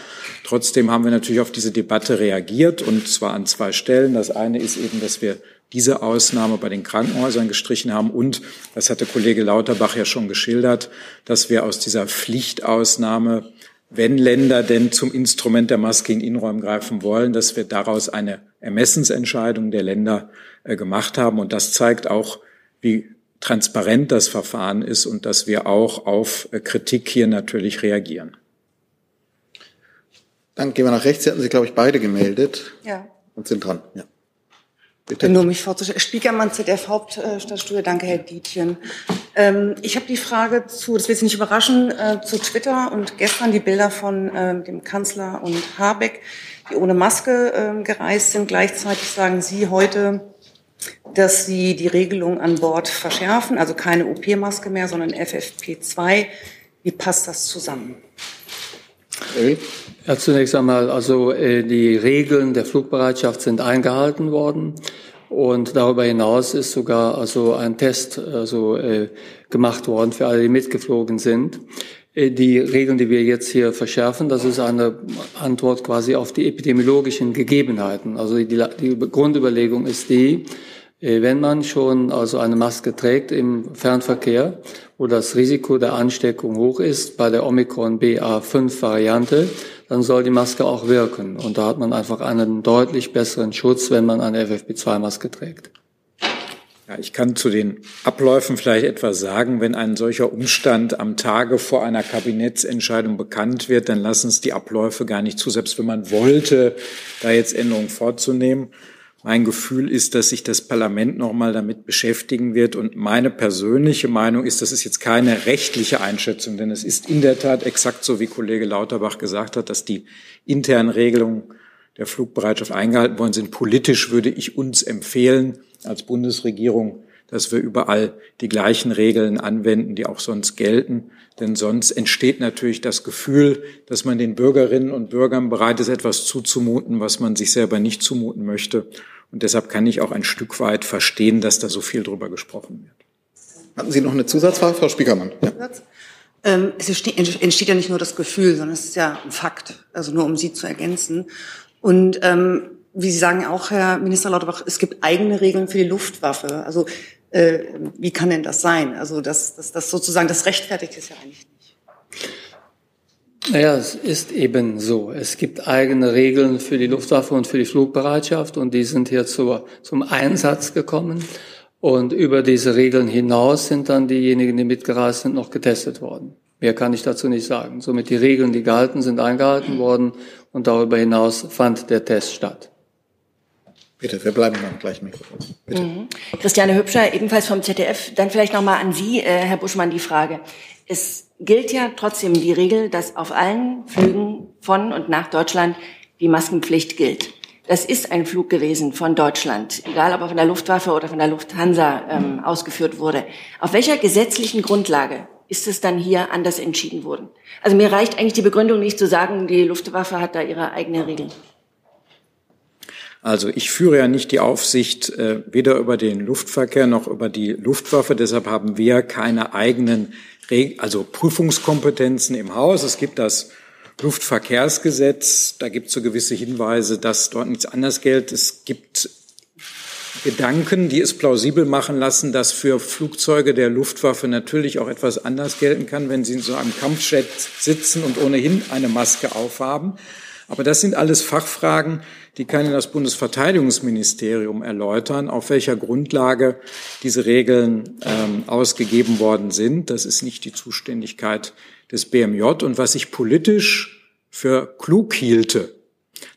Speaker 4: Trotzdem haben wir natürlich auf diese Debatte reagiert und zwar an zwei Stellen. Das eine ist eben, dass wir diese Ausnahme bei den Krankenhäusern gestrichen haben und, das hatte Kollege Lauterbach ja schon geschildert, dass wir aus dieser Pflichtausnahme wenn Länder denn zum Instrument der Maske in Innenräumen greifen wollen, dass wir daraus eine Ermessensentscheidung der Länder äh, gemacht haben. Und das zeigt auch, wie transparent das Verfahren ist und dass wir auch auf äh, Kritik hier natürlich reagieren.
Speaker 1: Dann gehen wir nach rechts. Sie hatten sich, glaube ich, beide gemeldet.
Speaker 8: Ja.
Speaker 1: Und sind dran. Ja.
Speaker 8: Bitte. Nur mich vorzustellen. Spiekermann, ZDF Hauptstadtstudio. Danke, Herr Dietjen. Ähm, ich habe die Frage zu, das wird Sie nicht überraschen, äh, zu Twitter und gestern die Bilder von äh, dem Kanzler und Habeck, die ohne Maske äh, gereist sind. Gleichzeitig sagen Sie heute, dass Sie die Regelung an Bord verschärfen, also keine OP-Maske mehr, sondern FFP2. Wie passt das zusammen?
Speaker 2: Ja, zunächst einmal, also äh, die Regeln der Flugbereitschaft sind eingehalten worden und darüber hinaus ist sogar also ein Test also, äh, gemacht worden für alle, die mitgeflogen sind. Äh, die Regeln, die wir jetzt hier verschärfen, das ist eine Antwort quasi auf die epidemiologischen Gegebenheiten. Also die, die Grundüberlegung ist die, wenn man schon also eine Maske trägt im Fernverkehr, wo das Risiko der Ansteckung hoch ist, bei der Omikron BA5 Variante, dann soll die Maske auch wirken. Und da hat man einfach einen deutlich besseren Schutz, wenn man eine FFP2-Maske trägt.
Speaker 4: Ja, ich kann zu den Abläufen vielleicht etwas sagen. Wenn ein solcher Umstand am Tage vor einer Kabinettsentscheidung bekannt wird, dann lassen es die Abläufe gar nicht zu, selbst wenn man wollte, da jetzt Änderungen vorzunehmen. Mein Gefühl ist, dass sich das Parlament noch mal damit beschäftigen wird. Und meine persönliche Meinung ist, das ist jetzt keine rechtliche Einschätzung, denn es ist in der Tat exakt so, wie Kollege Lauterbach gesagt hat, dass die internen Regelungen der Flugbereitschaft eingehalten worden sind. Politisch würde ich uns empfehlen, als Bundesregierung, dass wir überall die gleichen Regeln anwenden, die auch sonst gelten. Denn sonst entsteht natürlich das Gefühl, dass man den Bürgerinnen und Bürgern bereit ist, etwas zuzumuten, was man sich selber nicht zumuten möchte. Und deshalb kann ich auch ein Stück weit verstehen, dass da so viel drüber gesprochen wird.
Speaker 1: Hatten Sie noch eine Zusatzfrage, Frau Spiekermann? Ja.
Speaker 8: Ähm, es entsteht ja nicht nur das Gefühl, sondern es ist ja ein Fakt. Also nur um Sie zu ergänzen. Und ähm, wie Sie sagen auch, Herr Minister Lauterbach, es gibt eigene Regeln für die Luftwaffe. Also äh, wie kann denn das sein? Also das, das, das sozusagen, das rechtfertigt es ja eigentlich nicht.
Speaker 2: Naja, es ist eben so. Es gibt eigene Regeln für die Luftwaffe und für die Flugbereitschaft und die sind hier zur, zum Einsatz gekommen. Und über diese Regeln hinaus sind dann diejenigen, die mitgereist sind, noch getestet worden. Mehr kann ich dazu nicht sagen. Somit die Regeln, die gehalten sind, eingehalten worden und darüber hinaus fand der Test statt.
Speaker 1: Bitte, wir bleiben beim gleichen Mikrofon. Bitte.
Speaker 9: Mhm. Christiane Hübscher, ebenfalls vom ZDF. Dann vielleicht nochmal an Sie, äh, Herr Buschmann, die Frage. Es gilt ja trotzdem die Regel, dass auf allen Flügen von und nach Deutschland die Maskenpflicht gilt. Das ist ein Flug gewesen von Deutschland, egal ob er von der Luftwaffe oder von der Lufthansa ähm, ausgeführt wurde. Auf welcher gesetzlichen Grundlage ist es dann hier anders entschieden worden? Also mir reicht eigentlich die Begründung nicht zu sagen, die Luftwaffe hat da ihre eigene Regel.
Speaker 4: Also ich führe ja nicht die Aufsicht äh, weder über den Luftverkehr noch über die Luftwaffe. Deshalb haben wir keine eigenen also Prüfungskompetenzen im Haus. Es gibt das Luftverkehrsgesetz, da gibt es so gewisse Hinweise, dass dort nichts anders gilt. Es gibt Gedanken, die es plausibel machen lassen, dass für Flugzeuge der Luftwaffe natürlich auch etwas anders gelten kann, wenn sie in so einem Kampfjet sitzen und ohnehin eine Maske aufhaben. Aber das sind alles Fachfragen, die kann Ihnen das Bundesverteidigungsministerium erläutern, auf welcher Grundlage diese Regeln ähm, ausgegeben worden sind. Das ist nicht die Zuständigkeit des BMJ. Und was ich politisch für klug hielte,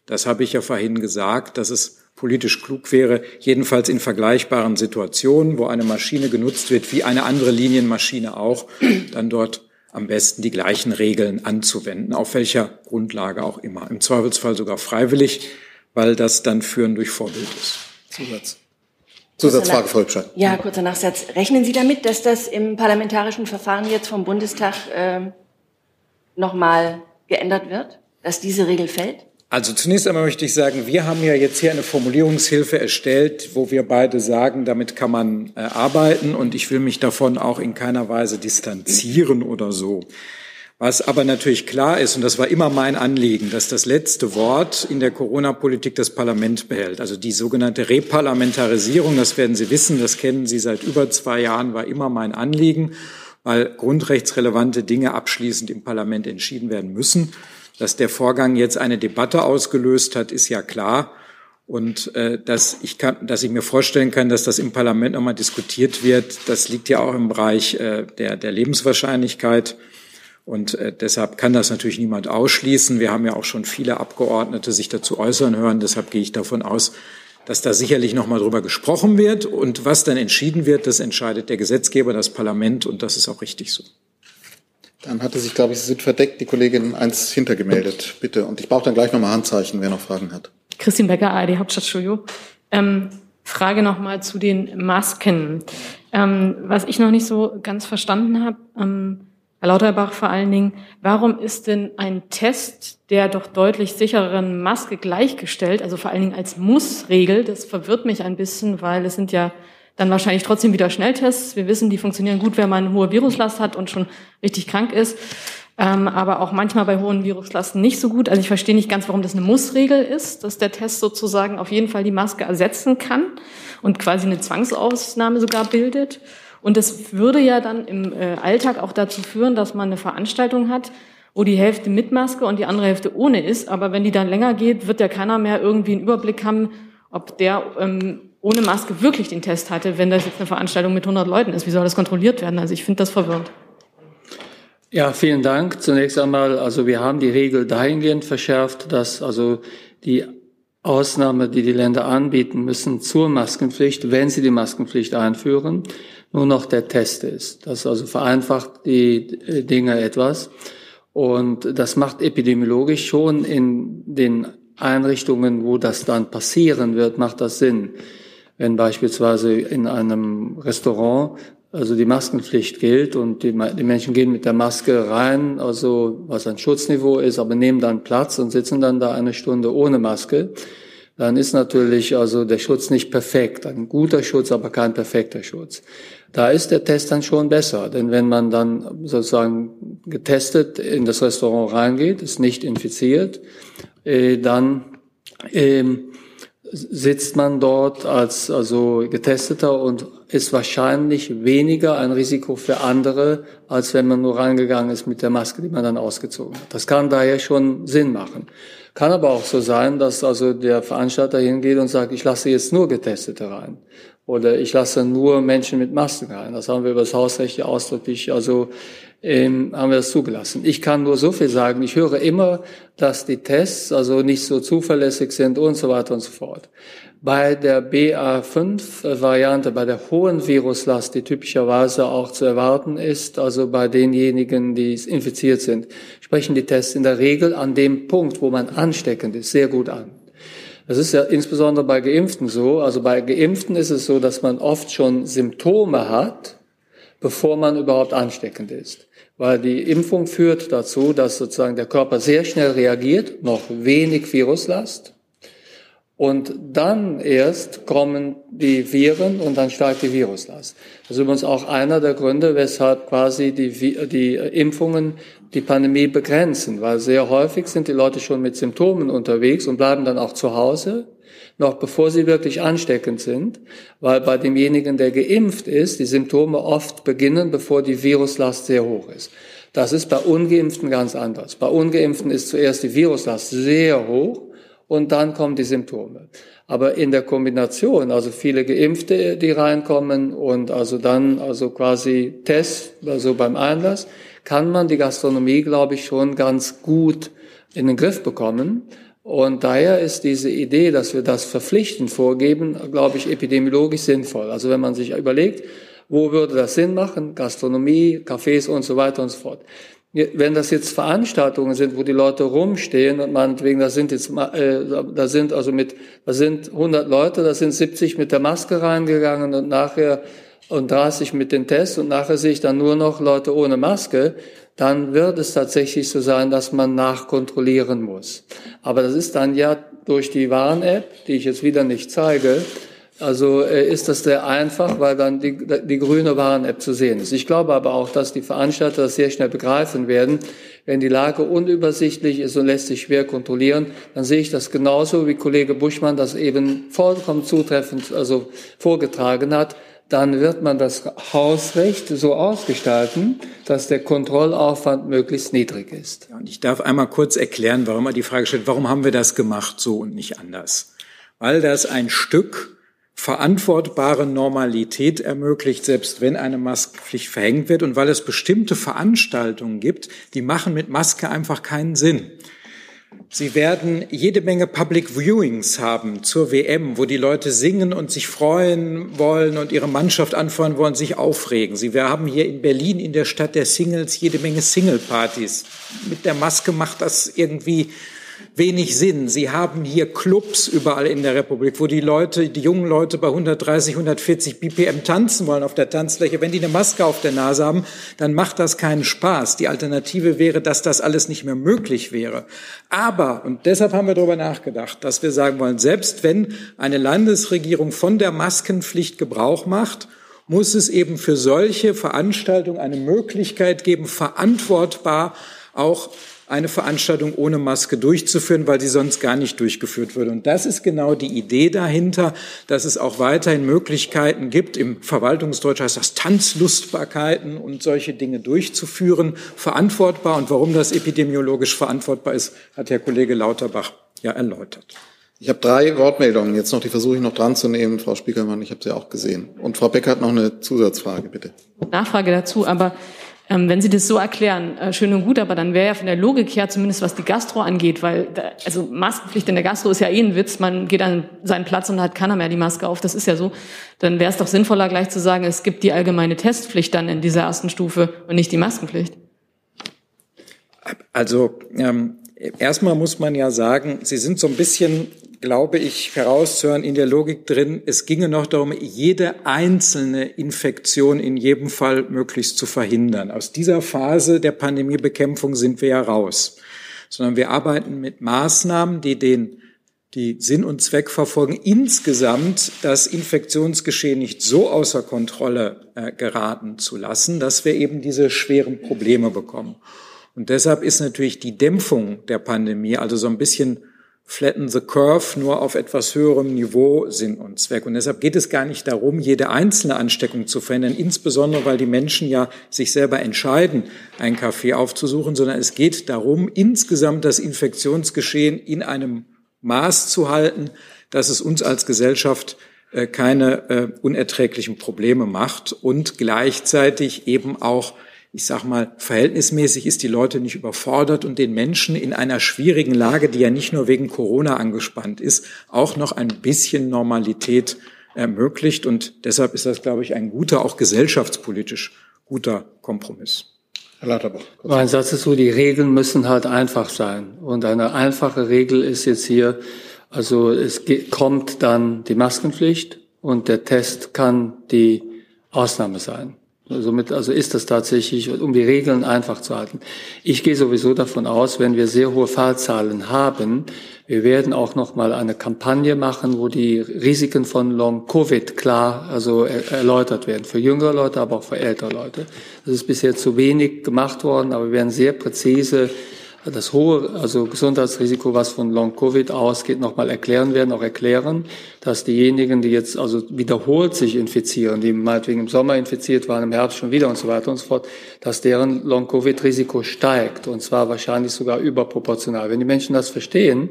Speaker 4: das habe ich ja vorhin gesagt, dass es politisch klug wäre, jedenfalls in vergleichbaren Situationen, wo eine Maschine genutzt wird, wie eine andere Linienmaschine auch, dann dort am besten die gleichen Regeln anzuwenden, auf welcher Grundlage auch immer. Im Zweifelsfall sogar freiwillig, weil das dann Führen durch Vorbild ist. Zusatz.
Speaker 1: Zusatzfrage, Frau Hübscher.
Speaker 9: Ja, kurzer Nachsatz. Rechnen Sie damit, dass das im parlamentarischen Verfahren jetzt vom Bundestag äh, nochmal geändert wird, dass diese Regel fällt?
Speaker 4: Also zunächst einmal möchte ich sagen, wir haben ja jetzt hier eine Formulierungshilfe erstellt, wo wir beide sagen, damit kann man äh, arbeiten und ich will mich davon auch in keiner Weise distanzieren oder so. Was aber natürlich klar ist, und das war immer mein Anliegen, dass das letzte Wort in der Corona-Politik das Parlament behält. Also die sogenannte Reparlamentarisierung, das werden Sie wissen, das kennen Sie seit über zwei Jahren, war immer mein Anliegen, weil grundrechtsrelevante Dinge abschließend im Parlament entschieden werden müssen. Dass der Vorgang jetzt eine Debatte ausgelöst hat, ist ja klar. Und äh, dass, ich kann, dass ich mir vorstellen kann, dass das im Parlament nochmal diskutiert wird, das liegt ja auch im Bereich äh, der, der Lebenswahrscheinlichkeit. Und äh, deshalb kann das natürlich niemand ausschließen. Wir haben ja auch schon viele Abgeordnete sich dazu äußern hören. Deshalb gehe ich davon aus, dass da sicherlich noch mal drüber gesprochen wird. Und was dann entschieden wird, das entscheidet der Gesetzgeber, das Parlament. Und das ist auch richtig so.
Speaker 1: Dann hatte sich, glaube ich, Sie sind verdeckt, die Kollegin eins hintergemeldet. Bitte. Und ich brauche dann gleich nochmal Handzeichen, wer noch Fragen hat.
Speaker 10: Christine Becker, ARD Hauptstadtstudio. Ähm, Frage nochmal zu den Masken. Ähm, was ich noch nicht so ganz verstanden habe, ähm, Herr Lauterbach vor allen Dingen, warum ist denn ein Test der doch deutlich sichereren Maske gleichgestellt, also vor allen Dingen als Mussregel? Das verwirrt mich ein bisschen, weil es sind ja dann wahrscheinlich trotzdem wieder Schnelltests. Wir wissen, die funktionieren gut, wenn man eine hohe Viruslast hat und schon richtig krank ist. Ähm, aber auch manchmal bei hohen Viruslasten nicht so gut. Also ich verstehe nicht ganz, warum das eine Mussregel ist, dass der Test sozusagen auf jeden Fall die Maske ersetzen kann und quasi eine Zwangsausnahme sogar bildet. Und das würde ja dann im äh, Alltag auch dazu führen, dass man eine Veranstaltung hat, wo die Hälfte mit Maske und die andere Hälfte ohne ist. Aber wenn die dann länger geht, wird ja keiner mehr irgendwie einen Überblick haben, ob der ähm, ohne Maske wirklich den Test hatte, wenn das jetzt eine Veranstaltung mit 100 Leuten ist. Wie soll das kontrolliert werden? Also ich finde das verwirrend.
Speaker 2: Ja, vielen Dank. Zunächst einmal, also wir haben die Regel dahingehend verschärft, dass also die Ausnahme, die die Länder anbieten müssen zur Maskenpflicht, wenn sie die Maskenpflicht einführen, nur noch der Test ist. Das also vereinfacht die äh, Dinge etwas. Und das macht epidemiologisch schon in den Einrichtungen, wo das dann passieren wird, macht das Sinn. Wenn beispielsweise in einem Restaurant also die Maskenpflicht gilt und die, die, Menschen gehen mit der Maske rein, also was ein Schutzniveau ist, aber nehmen dann Platz und sitzen dann da eine Stunde ohne Maske, dann ist natürlich also der Schutz nicht perfekt. Ein guter Schutz, aber kein perfekter Schutz. Da ist der Test dann schon besser, denn wenn man dann sozusagen getestet in das Restaurant reingeht, ist nicht infiziert, äh, dann ähm, sitzt man dort als also getesteter und ist wahrscheinlich weniger ein Risiko für andere, als wenn man nur reingegangen ist mit der Maske, die man dann ausgezogen hat. Das kann daher schon Sinn machen. Kann aber auch so sein, dass also der Veranstalter hingeht und sagt, ich lasse jetzt nur Getestete rein. Oder ich lasse nur Menschen mit Masken rein. Das haben wir über das Hausrecht ja ausdrücklich, also ähm, haben wir das zugelassen. Ich kann nur so viel sagen. Ich höre immer, dass die Tests also nicht so zuverlässig sind und so weiter und so fort. Bei der BA5-Variante, bei der hohen Viruslast, die typischerweise auch zu erwarten ist, also bei denjenigen, die infiziert sind, sprechen die Tests in der Regel an dem Punkt, wo man ansteckend ist, sehr gut an. Das ist ja insbesondere bei Geimpften so. Also bei Geimpften ist es so, dass man oft schon Symptome hat, bevor man überhaupt ansteckend ist. Weil die Impfung führt dazu, dass sozusagen der Körper sehr schnell reagiert, noch wenig Viruslast. Und dann erst kommen die Viren und dann steigt die Viruslast. Das ist übrigens auch einer der Gründe, weshalb quasi die, die Impfungen die Pandemie begrenzen, weil sehr häufig sind die Leute schon mit Symptomen unterwegs und bleiben dann auch zu Hause, noch bevor sie wirklich ansteckend sind, weil bei demjenigen, der geimpft ist, die Symptome oft beginnen, bevor die Viruslast sehr hoch ist. Das ist bei ungeimpften ganz anders. Bei ungeimpften ist zuerst die Viruslast sehr hoch und dann kommen die Symptome. Aber in der Kombination, also viele Geimpfte, die reinkommen und also dann also quasi Test, also beim Einlass, kann man die Gastronomie, glaube ich, schon ganz gut in den Griff bekommen. Und daher ist diese Idee, dass wir das verpflichtend vorgeben, glaube ich, epidemiologisch sinnvoll. Also wenn man sich überlegt, wo würde das Sinn machen? Gastronomie, Cafés und so weiter und so fort. wenn das jetzt Veranstaltungen sind, wo die Leute rumstehen und meinetwegen, da sind jetzt, äh, da sind also mit, da sind 100 Leute, da sind 70 mit der Maske reingegangen und nachher und 30 mit den Tests und nachher sehe ich dann nur noch Leute ohne Maske, dann wird es tatsächlich so sein, dass man nachkontrollieren muss. Aber das ist dann ja durch die Warn-App, die ich jetzt wieder nicht zeige, also äh, ist das sehr einfach, weil dann die, die grüne Warn-App zu sehen ist. Ich glaube aber auch, dass die Veranstalter das sehr schnell begreifen werden. Wenn die Lage unübersichtlich ist und lässt sich schwer kontrollieren, dann sehe ich das genauso, wie Kollege Buschmann das eben vollkommen zutreffend also vorgetragen hat. Dann wird man das Hausrecht so ausgestalten, dass der Kontrollaufwand möglichst niedrig ist.
Speaker 4: Ja, und ich darf einmal kurz erklären, warum er die Frage stellt, warum haben wir das gemacht so und nicht anders? Weil das ein Stück verantwortbare Normalität ermöglicht, selbst wenn eine Maskenpflicht verhängt wird und weil es bestimmte Veranstaltungen gibt, die machen mit Maske einfach keinen Sinn. Sie werden jede Menge Public Viewings haben zur WM, wo die Leute singen und sich freuen wollen und ihre Mannschaft anfeuern wollen, sich aufregen. Sie wir haben hier in Berlin, in der Stadt der Singles, jede Menge Single-Partys. Mit der Maske macht das irgendwie wenig Sinn. Sie haben hier Clubs überall in der Republik, wo die Leute, die jungen Leute bei 130, 140 BPM tanzen wollen auf der Tanzfläche. Wenn die eine Maske auf der Nase haben, dann macht das keinen Spaß. Die Alternative wäre, dass das alles nicht mehr möglich wäre. Aber, und deshalb haben wir darüber nachgedacht, dass wir sagen wollen, selbst wenn eine Landesregierung von der Maskenpflicht Gebrauch macht, muss es eben für solche Veranstaltungen eine Möglichkeit geben, verantwortbar auch eine Veranstaltung ohne Maske durchzuführen, weil sie sonst gar nicht durchgeführt würde. Und das ist genau die Idee dahinter, dass es auch weiterhin Möglichkeiten gibt, im Verwaltungsdeutsch heißt das Tanzlustbarkeiten und solche Dinge durchzuführen, verantwortbar. Und warum das epidemiologisch verantwortbar ist, hat Herr Kollege Lauterbach ja erläutert.
Speaker 1: Ich habe drei Wortmeldungen. Jetzt noch, die versuche ich noch dran zu nehmen, Frau Spiekermann. Ich habe sie auch gesehen. Und Frau Becker hat noch eine Zusatzfrage, bitte.
Speaker 10: Nachfrage dazu, aber ähm, wenn Sie das so erklären, äh, schön und gut, aber dann wäre ja von der Logik her, zumindest was die Gastro angeht, weil da, also Maskenpflicht in der Gastro ist ja eh ein Witz, man geht an seinen Platz und hat keiner mehr die Maske auf, das ist ja so. Dann wäre es doch sinnvoller gleich zu sagen, es gibt die allgemeine Testpflicht dann in dieser ersten Stufe und nicht die Maskenpflicht.
Speaker 4: Also ähm, erstmal muss man ja sagen, Sie sind so ein bisschen glaube ich, herauszuhören in der Logik drin, es ginge noch darum, jede einzelne Infektion in jedem Fall möglichst zu verhindern. Aus dieser Phase der Pandemiebekämpfung sind wir ja raus, sondern wir arbeiten mit Maßnahmen, die den die Sinn und Zweck verfolgen, insgesamt das Infektionsgeschehen nicht so außer Kontrolle äh, geraten zu lassen, dass wir eben diese schweren Probleme bekommen. Und deshalb ist natürlich die Dämpfung der Pandemie, also so ein bisschen flatten the curve nur auf etwas höherem Niveau Sinn und Zweck. Und deshalb geht es gar nicht darum, jede einzelne Ansteckung zu verändern, insbesondere weil die Menschen ja sich selber entscheiden, einen Kaffee aufzusuchen, sondern es geht darum, insgesamt das Infektionsgeschehen in einem Maß zu halten, dass es uns als Gesellschaft äh, keine äh, unerträglichen Probleme macht und gleichzeitig eben auch ich sag mal, verhältnismäßig ist die Leute nicht überfordert und den Menschen in einer schwierigen Lage, die ja nicht nur wegen Corona angespannt ist, auch noch ein bisschen Normalität ermöglicht. Und deshalb ist das, glaube ich, ein guter, auch gesellschaftspolitisch guter Kompromiss.
Speaker 2: Herr Lauterbach. Mein Satz ist so, die Regeln müssen halt einfach sein. Und eine einfache Regel ist jetzt hier, also es kommt dann die Maskenpflicht und der Test kann die Ausnahme sein. Somit also ist das tatsächlich, um die Regeln einfach zu halten. Ich gehe sowieso davon aus, wenn wir sehr hohe Fallzahlen haben, wir werden auch noch mal eine Kampagne machen, wo die Risiken von Long Covid klar also erläutert werden für jüngere Leute, aber auch für ältere Leute. Das ist bisher zu wenig gemacht worden, aber wir werden sehr präzise das hohe also Gesundheitsrisiko, was von Long Covid ausgeht, nochmal erklären werden, auch erklären, dass diejenigen, die jetzt also wiederholt sich infizieren, die meinetwegen im Sommer infiziert waren, im Herbst schon wieder und so weiter und so fort, dass deren Long Covid Risiko steigt und zwar wahrscheinlich sogar überproportional. Wenn die Menschen das verstehen,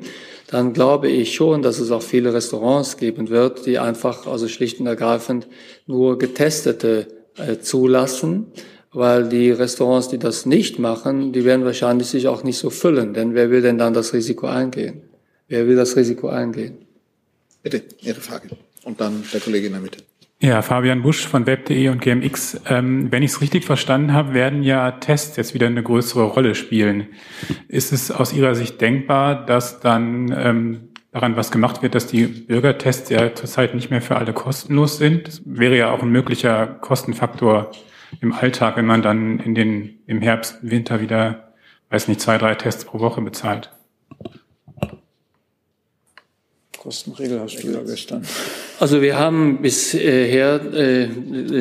Speaker 2: dann glaube ich schon, dass es auch viele Restaurants geben wird, die einfach also schlicht und ergreifend nur Getestete äh, zulassen weil die Restaurants, die das nicht machen, die werden wahrscheinlich sich auch nicht so füllen. Denn wer will denn dann das Risiko eingehen? Wer will das Risiko eingehen?
Speaker 1: Bitte, Ihre Frage. Und dann der Kollege in der Mitte.
Speaker 11: Ja, Fabian Busch von web.de und GMX. Ähm, wenn ich es richtig verstanden habe, werden ja Tests jetzt wieder eine größere Rolle spielen. Ist es aus Ihrer Sicht denkbar, dass dann ähm, daran was gemacht wird, dass die Bürgertests ja zurzeit nicht mehr für alle kostenlos sind? Das wäre ja auch ein möglicher Kostenfaktor im Alltag, wenn man dann in den, im Herbst, Winter wieder, weiß nicht, zwei, drei Tests pro Woche bezahlt.
Speaker 4: Kostenregel hast du ja gestern.
Speaker 2: Also wir haben bisher äh,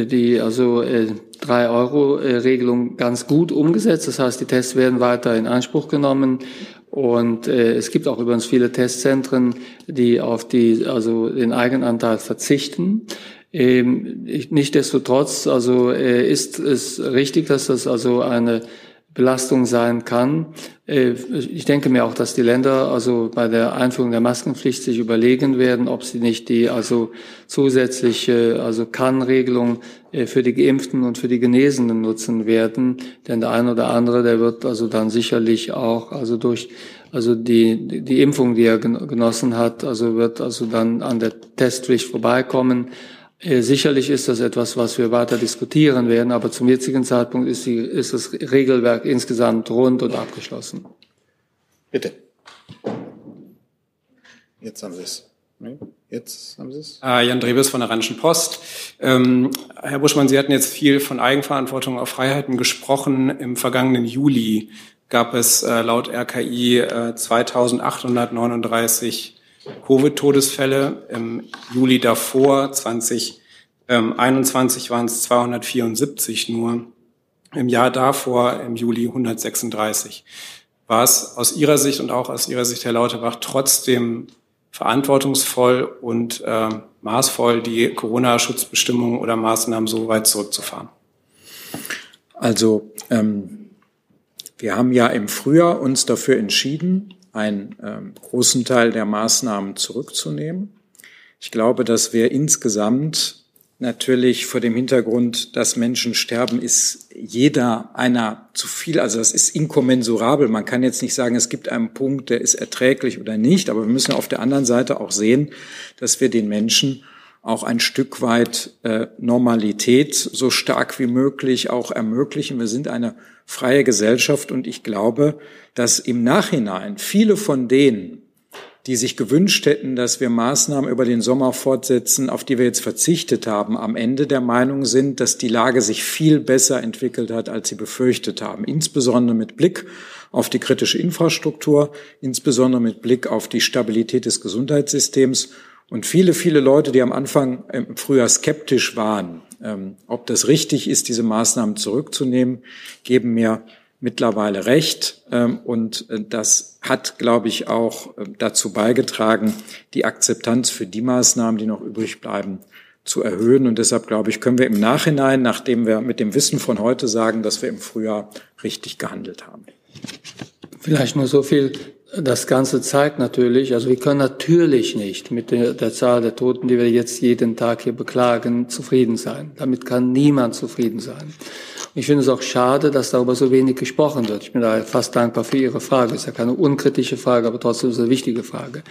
Speaker 2: die also äh, 3 Euro äh, Regelung ganz gut umgesetzt. Das heißt, die Tests werden weiter in Anspruch genommen und äh, es gibt auch übrigens viele Testzentren, die auf die also den Eigenanteil verzichten. Ähm, Nichtsdestotrotz also äh, ist es richtig, dass das also eine Belastung sein kann. Äh, ich denke mir auch, dass die Länder also bei der Einführung der Maskenpflicht sich überlegen werden, ob sie nicht die also zusätzliche also Kann-Regelung äh, für die Geimpften und für die Genesenen nutzen werden. Denn der eine oder andere, der wird also dann sicherlich auch also durch also die, die Impfung, die er genossen hat, also wird also dann an der Testpflicht vorbeikommen. Äh, sicherlich ist das etwas, was wir weiter diskutieren werden, aber zum jetzigen Zeitpunkt ist, die, ist das Regelwerk insgesamt rund und abgeschlossen.
Speaker 1: Bitte. Jetzt haben Sie es. Jetzt haben Sie es.
Speaker 12: Äh, Jan Drebes von der Rheinischen Post. Ähm, Herr Buschmann, Sie hatten jetzt viel von Eigenverantwortung auf Freiheiten gesprochen. Im vergangenen Juli gab es äh, laut RKI äh, 2839 Covid-Todesfälle. Im Juli davor, 2021, waren es 274 nur. Im Jahr davor, im Juli 136. War es aus Ihrer Sicht und auch aus Ihrer Sicht, Herr Lauterbach, trotzdem verantwortungsvoll und äh, maßvoll, die Corona-Schutzbestimmungen oder Maßnahmen so weit zurückzufahren?
Speaker 4: Also ähm, wir haben ja im Frühjahr uns dafür entschieden, einen ähm, großen Teil der Maßnahmen zurückzunehmen. Ich glaube, dass wir insgesamt natürlich vor dem Hintergrund, dass Menschen sterben, ist jeder einer zu viel. Also das ist inkommensurabel. Man kann jetzt nicht sagen, es gibt einen Punkt, der ist erträglich oder nicht. Aber wir müssen auf der anderen Seite auch sehen, dass wir den Menschen auch ein Stück weit äh, Normalität so stark wie möglich auch ermöglichen. Wir sind eine freie Gesellschaft und ich glaube, dass im Nachhinein viele von denen, die sich gewünscht hätten, dass wir Maßnahmen über den Sommer fortsetzen, auf die wir jetzt verzichtet haben, am Ende der Meinung sind, dass die Lage sich viel besser entwickelt hat, als sie befürchtet haben. Insbesondere mit Blick auf die kritische Infrastruktur, insbesondere mit Blick auf die Stabilität des Gesundheitssystems. Und viele, viele Leute, die am Anfang im Frühjahr skeptisch waren, ob das richtig ist, diese Maßnahmen zurückzunehmen, geben mir mittlerweile recht. Ähm, und äh, das hat, glaube ich, auch äh, dazu beigetragen, die Akzeptanz für die Maßnahmen, die noch übrig bleiben, zu erhöhen. Und deshalb, glaube ich, können wir im Nachhinein, nachdem wir mit dem Wissen von heute sagen, dass wir im Frühjahr richtig gehandelt haben.
Speaker 2: Vielleicht nur so viel. Das Ganze zeigt natürlich, also wir können natürlich nicht mit der, der, Zahl der Toten, die wir jetzt jeden Tag hier beklagen, zufrieden sein. Damit kann niemand zufrieden sein. Ich finde es auch schade, dass darüber so wenig gesprochen wird. Ich bin da fast dankbar für Ihre Frage. Ist ja keine unkritische Frage, aber trotzdem ist eine wichtige Frage.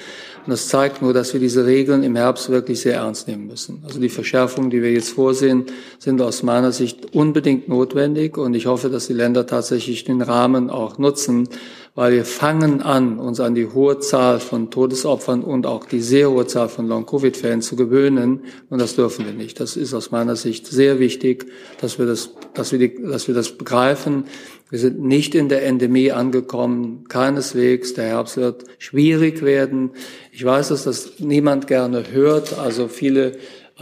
Speaker 2: Und das zeigt nur, dass wir diese Regeln im Herbst wirklich sehr ernst nehmen müssen. Also die Verschärfungen, die wir jetzt vorsehen, sind aus meiner Sicht unbedingt notwendig. Und ich hoffe, dass die Länder tatsächlich den Rahmen auch nutzen, weil wir fangen an, uns an die hohe Zahl von Todesopfern und auch die sehr hohe Zahl von Long-Covid-Fällen zu gewöhnen. Und das dürfen wir nicht. Das ist aus meiner Sicht sehr wichtig, dass wir das, dass wir, die, dass wir das begreifen. Wir sind nicht in der Endemie angekommen, keineswegs. Der Herbst wird schwierig werden. Ich weiß, dass das niemand gerne hört. Also viele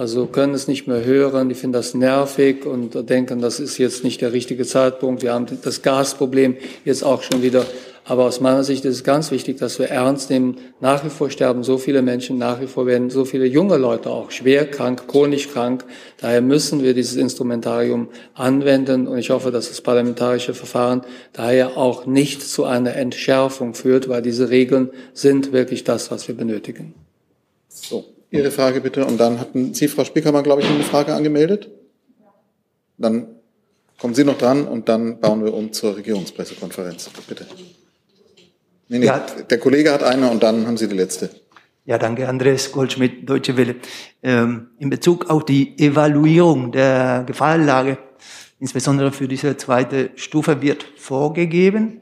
Speaker 2: also können es nicht mehr hören, die finden das nervig und denken, das ist jetzt nicht der richtige Zeitpunkt. Wir haben das Gasproblem jetzt auch schon wieder aber aus meiner Sicht ist es ganz wichtig, dass wir ernst nehmen. Nach wie vor sterben so viele Menschen, nach wie vor werden so viele junge Leute auch schwer krank, chronisch krank. Daher müssen wir dieses Instrumentarium anwenden und ich hoffe, dass das parlamentarische Verfahren daher auch nicht zu einer Entschärfung führt, weil diese Regeln sind wirklich das, was wir benötigen.
Speaker 1: So, Ihre Frage bitte. Und dann hatten Sie, Frau Spiekermann, glaube ich, eine Frage angemeldet. Dann kommen Sie noch dran und dann bauen wir um zur Regierungspressekonferenz. Bitte. Nee, nee, ja. der Kollege hat eine und dann haben Sie die letzte.
Speaker 13: Ja, danke, Andreas Goldschmidt, Deutsche Welle. Ähm, in Bezug auf die Evaluierung der Gefahrenlage, insbesondere für diese zweite Stufe, wird vorgegeben,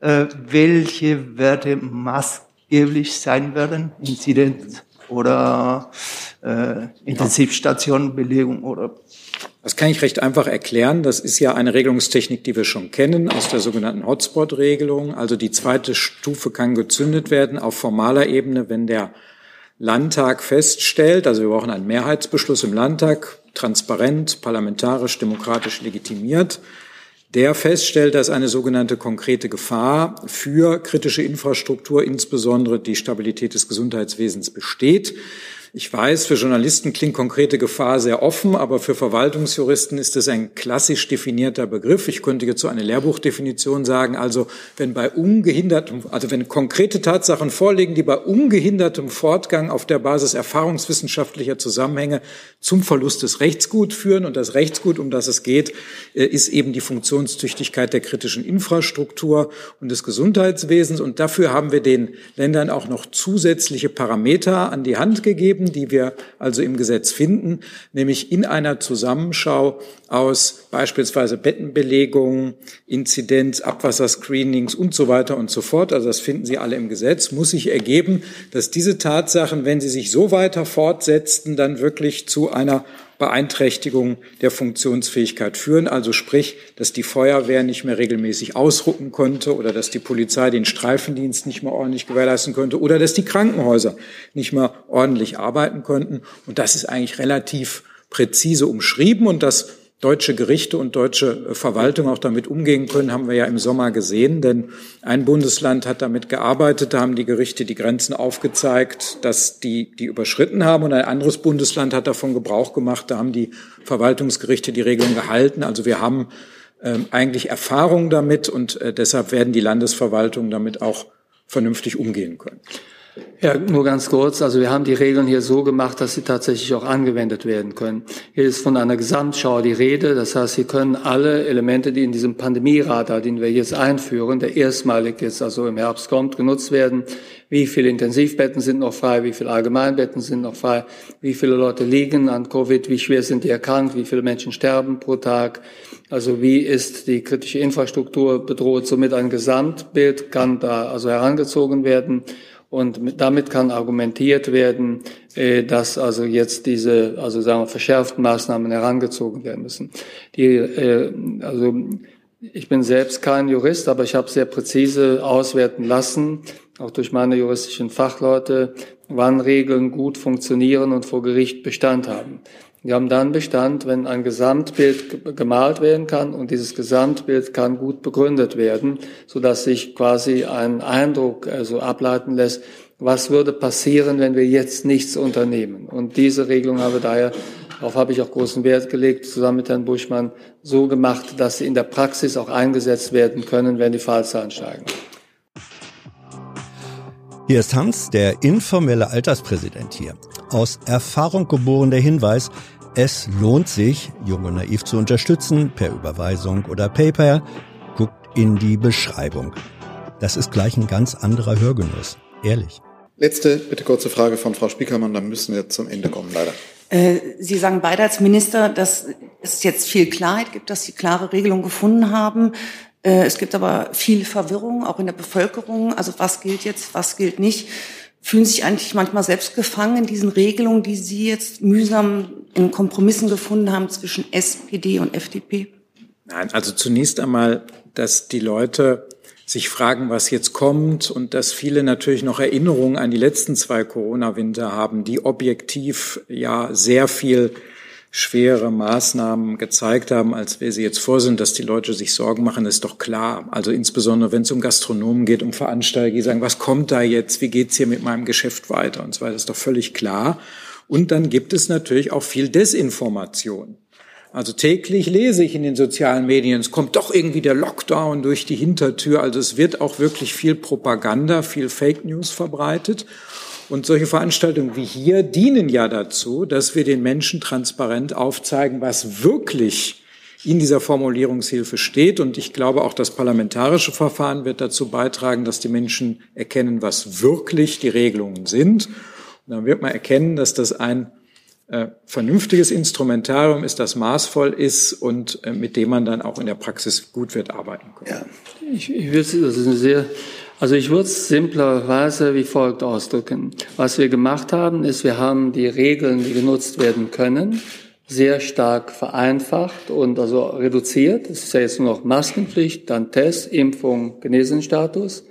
Speaker 13: äh, welche Werte maßgeblich sein werden, Inzidenz oder äh, Intensivstationenbelegung oder
Speaker 4: das kann ich recht einfach erklären. Das ist ja eine Regelungstechnik, die wir schon kennen aus der sogenannten Hotspot-Regelung. Also die zweite Stufe kann gezündet werden auf formaler Ebene, wenn der Landtag feststellt, also wir brauchen einen Mehrheitsbeschluss im Landtag, transparent, parlamentarisch, demokratisch legitimiert, der feststellt, dass eine sogenannte konkrete Gefahr für kritische Infrastruktur, insbesondere die Stabilität des Gesundheitswesens besteht. Ich weiß, für Journalisten klingt konkrete Gefahr sehr offen, aber für Verwaltungsjuristen ist es ein klassisch definierter Begriff. Ich könnte jetzt so eine Lehrbuchdefinition sagen. Also wenn bei ungehindertem, also wenn konkrete Tatsachen vorliegen, die bei ungehindertem Fortgang auf der Basis erfahrungswissenschaftlicher Zusammenhänge zum Verlust des Rechtsgut führen und das Rechtsgut, um das es geht, äh, ist eben die Funktionstüchtigkeit der kritischen Infrastruktur und des Gesundheitswesens. Und dafür haben wir den Ländern auch noch zusätzliche Parameter an die Hand gegeben geben, die wir also im Gesetz finden, nämlich in einer Zusammenschau aus beispielsweise Bettenbelegungen, Inzidenz, Abwasserscreenings und so weiter und so fort, also das finden Sie alle im Gesetz, muss sich ergeben, dass diese Tatsachen, wenn sie sich so weiter fortsetzten, dann wirklich zu einer Beeinträchtigung der Funktionsfähigkeit führen. Also sprich, dass die Feuerwehr nicht mehr regelmäßig ausrucken konnte oder dass die Polizei den Streifendienst nicht mehr ordentlich gewährleisten konnte oder dass die Krankenhäuser nicht mehr ordentlich arbeiten konnten. Und das ist eigentlich relativ präzise umschrieben und das deutsche Gerichte und deutsche äh, Verwaltung auch damit umgehen können, haben wir ja im Sommer gesehen. Denn ein Bundesland hat damit gearbeitet, da haben die Gerichte die Grenzen aufgezeigt, dass die die überschritten haben. Und ein anderes Bundesland hat davon Gebrauch gemacht, da haben die Verwaltungsgerichte die Regelung gehalten. Also wir haben ähm, eigentlich Erfahrung damit und äh, deshalb werden die Landesverwaltungen damit auch vernünftig umgehen können.
Speaker 2: Ja, nur ganz kurz. Also wir haben die Regeln hier so gemacht, dass sie tatsächlich auch angewendet werden können. Hier ist von einer Gesamtschau die Rede. Das heißt, Sie können alle Elemente, die in diesem Pandemieradar, den wir jetzt einführen, der erstmalig jetzt also im Herbst kommt, genutzt werden. Wie viele Intensivbetten sind noch frei? Wie viele Allgemeinbetten sind noch frei? Wie viele Leute liegen an Covid? Wie schwer sind die erkrankt? Wie viele Menschen sterben pro Tag? Also wie ist die kritische Infrastruktur bedroht? Somit ein Gesamtbild kann da also herangezogen werden. Und damit kann argumentiert werden, äh, dass also jetzt diese, also sagen wir, verschärften Maßnahmen herangezogen werden müssen. Die, äh, also ich bin selbst kein Jurist, aber ich habe sehr präzise auswerten lassen, auch durch meine juristischen Fachleute, wann Regeln gut funktionieren und vor Gericht Bestand haben. Die haben dann Bestand, wenn ein Gesamtbild gemalt werden kann und dieses Gesamtbild kann gut begründet werden, so dass sich quasi ein Eindruck also ableiten lässt, was würde passieren, wenn wir jetzt nichts unternehmen. Und diese Regelung habe daher, darauf habe ich auch großen Wert gelegt, zusammen mit Herrn Buschmann, so gemacht, dass sie in der Praxis auch eingesetzt werden können, wenn die Fallzahlen steigen.
Speaker 14: Hier ist Hans, der informelle Alterspräsident hier aus Erfahrung geboren der Hinweis, es lohnt sich, Jung und Naiv zu unterstützen, per Überweisung oder PayPal. Guckt in die Beschreibung. Das ist gleich ein ganz anderer Hörgenuss. Ehrlich.
Speaker 1: Letzte, bitte kurze Frage von Frau Spiekermann, dann müssen wir zum Ende kommen, leider.
Speaker 8: Äh, Sie sagen beide als Minister, dass es jetzt viel Klarheit gibt, dass Sie klare Regelungen gefunden haben. Äh, es gibt aber viel Verwirrung, auch in der Bevölkerung. Also was gilt jetzt, was gilt nicht fühlen sich eigentlich manchmal selbst gefangen in diesen Regelungen, die Sie jetzt mühsam in Kompromissen gefunden haben zwischen SPD und FDP?
Speaker 4: Nein, also zunächst einmal, dass die Leute sich fragen, was jetzt kommt und dass viele natürlich noch Erinnerungen an die letzten zwei Corona-Winter haben, die objektiv ja sehr viel schwere Maßnahmen gezeigt haben, als wir sie jetzt vor sind, dass die Leute sich Sorgen machen, ist doch klar. Also insbesondere, wenn es um Gastronomen geht, um Veranstalter, die sagen, was kommt da jetzt, wie geht's hier mit meinem Geschäft weiter und so weiter, ist doch völlig klar. Und dann gibt es natürlich auch viel Desinformation. Also täglich lese ich in den sozialen Medien, es kommt doch irgendwie der Lockdown durch die Hintertür. Also es wird auch wirklich viel Propaganda, viel Fake News verbreitet. Und solche Veranstaltungen wie hier dienen ja dazu, dass wir den Menschen transparent aufzeigen, was wirklich in dieser Formulierungshilfe steht. Und ich glaube, auch das parlamentarische Verfahren wird dazu beitragen, dass die Menschen erkennen, was wirklich die Regelungen sind. Und dann wird man erkennen, dass das ein äh, vernünftiges Instrumentarium ist, das maßvoll ist und äh, mit dem man dann auch in der Praxis gut wird arbeiten können.
Speaker 2: Ja, ich, ich würde, das ist eine sehr, also ich würde es simplerweise wie folgt ausdrücken. Was wir gemacht haben, ist, wir haben die Regeln, die genutzt werden können, sehr stark vereinfacht und also reduziert. Es ist ja jetzt nur noch Maskenpflicht, dann Test, Impfung, Genesenstatus.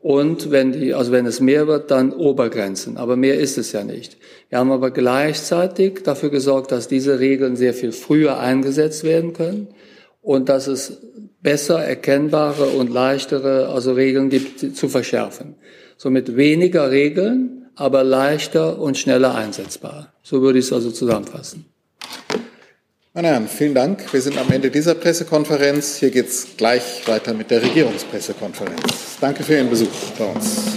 Speaker 2: Und wenn die, also wenn es mehr wird, dann Obergrenzen. Aber mehr ist es ja nicht. Wir haben aber gleichzeitig dafür gesorgt, dass diese Regeln sehr viel früher eingesetzt werden können und dass es besser erkennbare und leichtere, also Regeln gibt zu verschärfen. Somit weniger Regeln, aber leichter und schneller einsetzbar. So würde ich es also zusammenfassen.
Speaker 1: Meine Herren, vielen Dank. Wir sind am Ende dieser Pressekonferenz. Hier geht es gleich weiter mit der Regierungspressekonferenz. Danke für Ihren Besuch bei uns.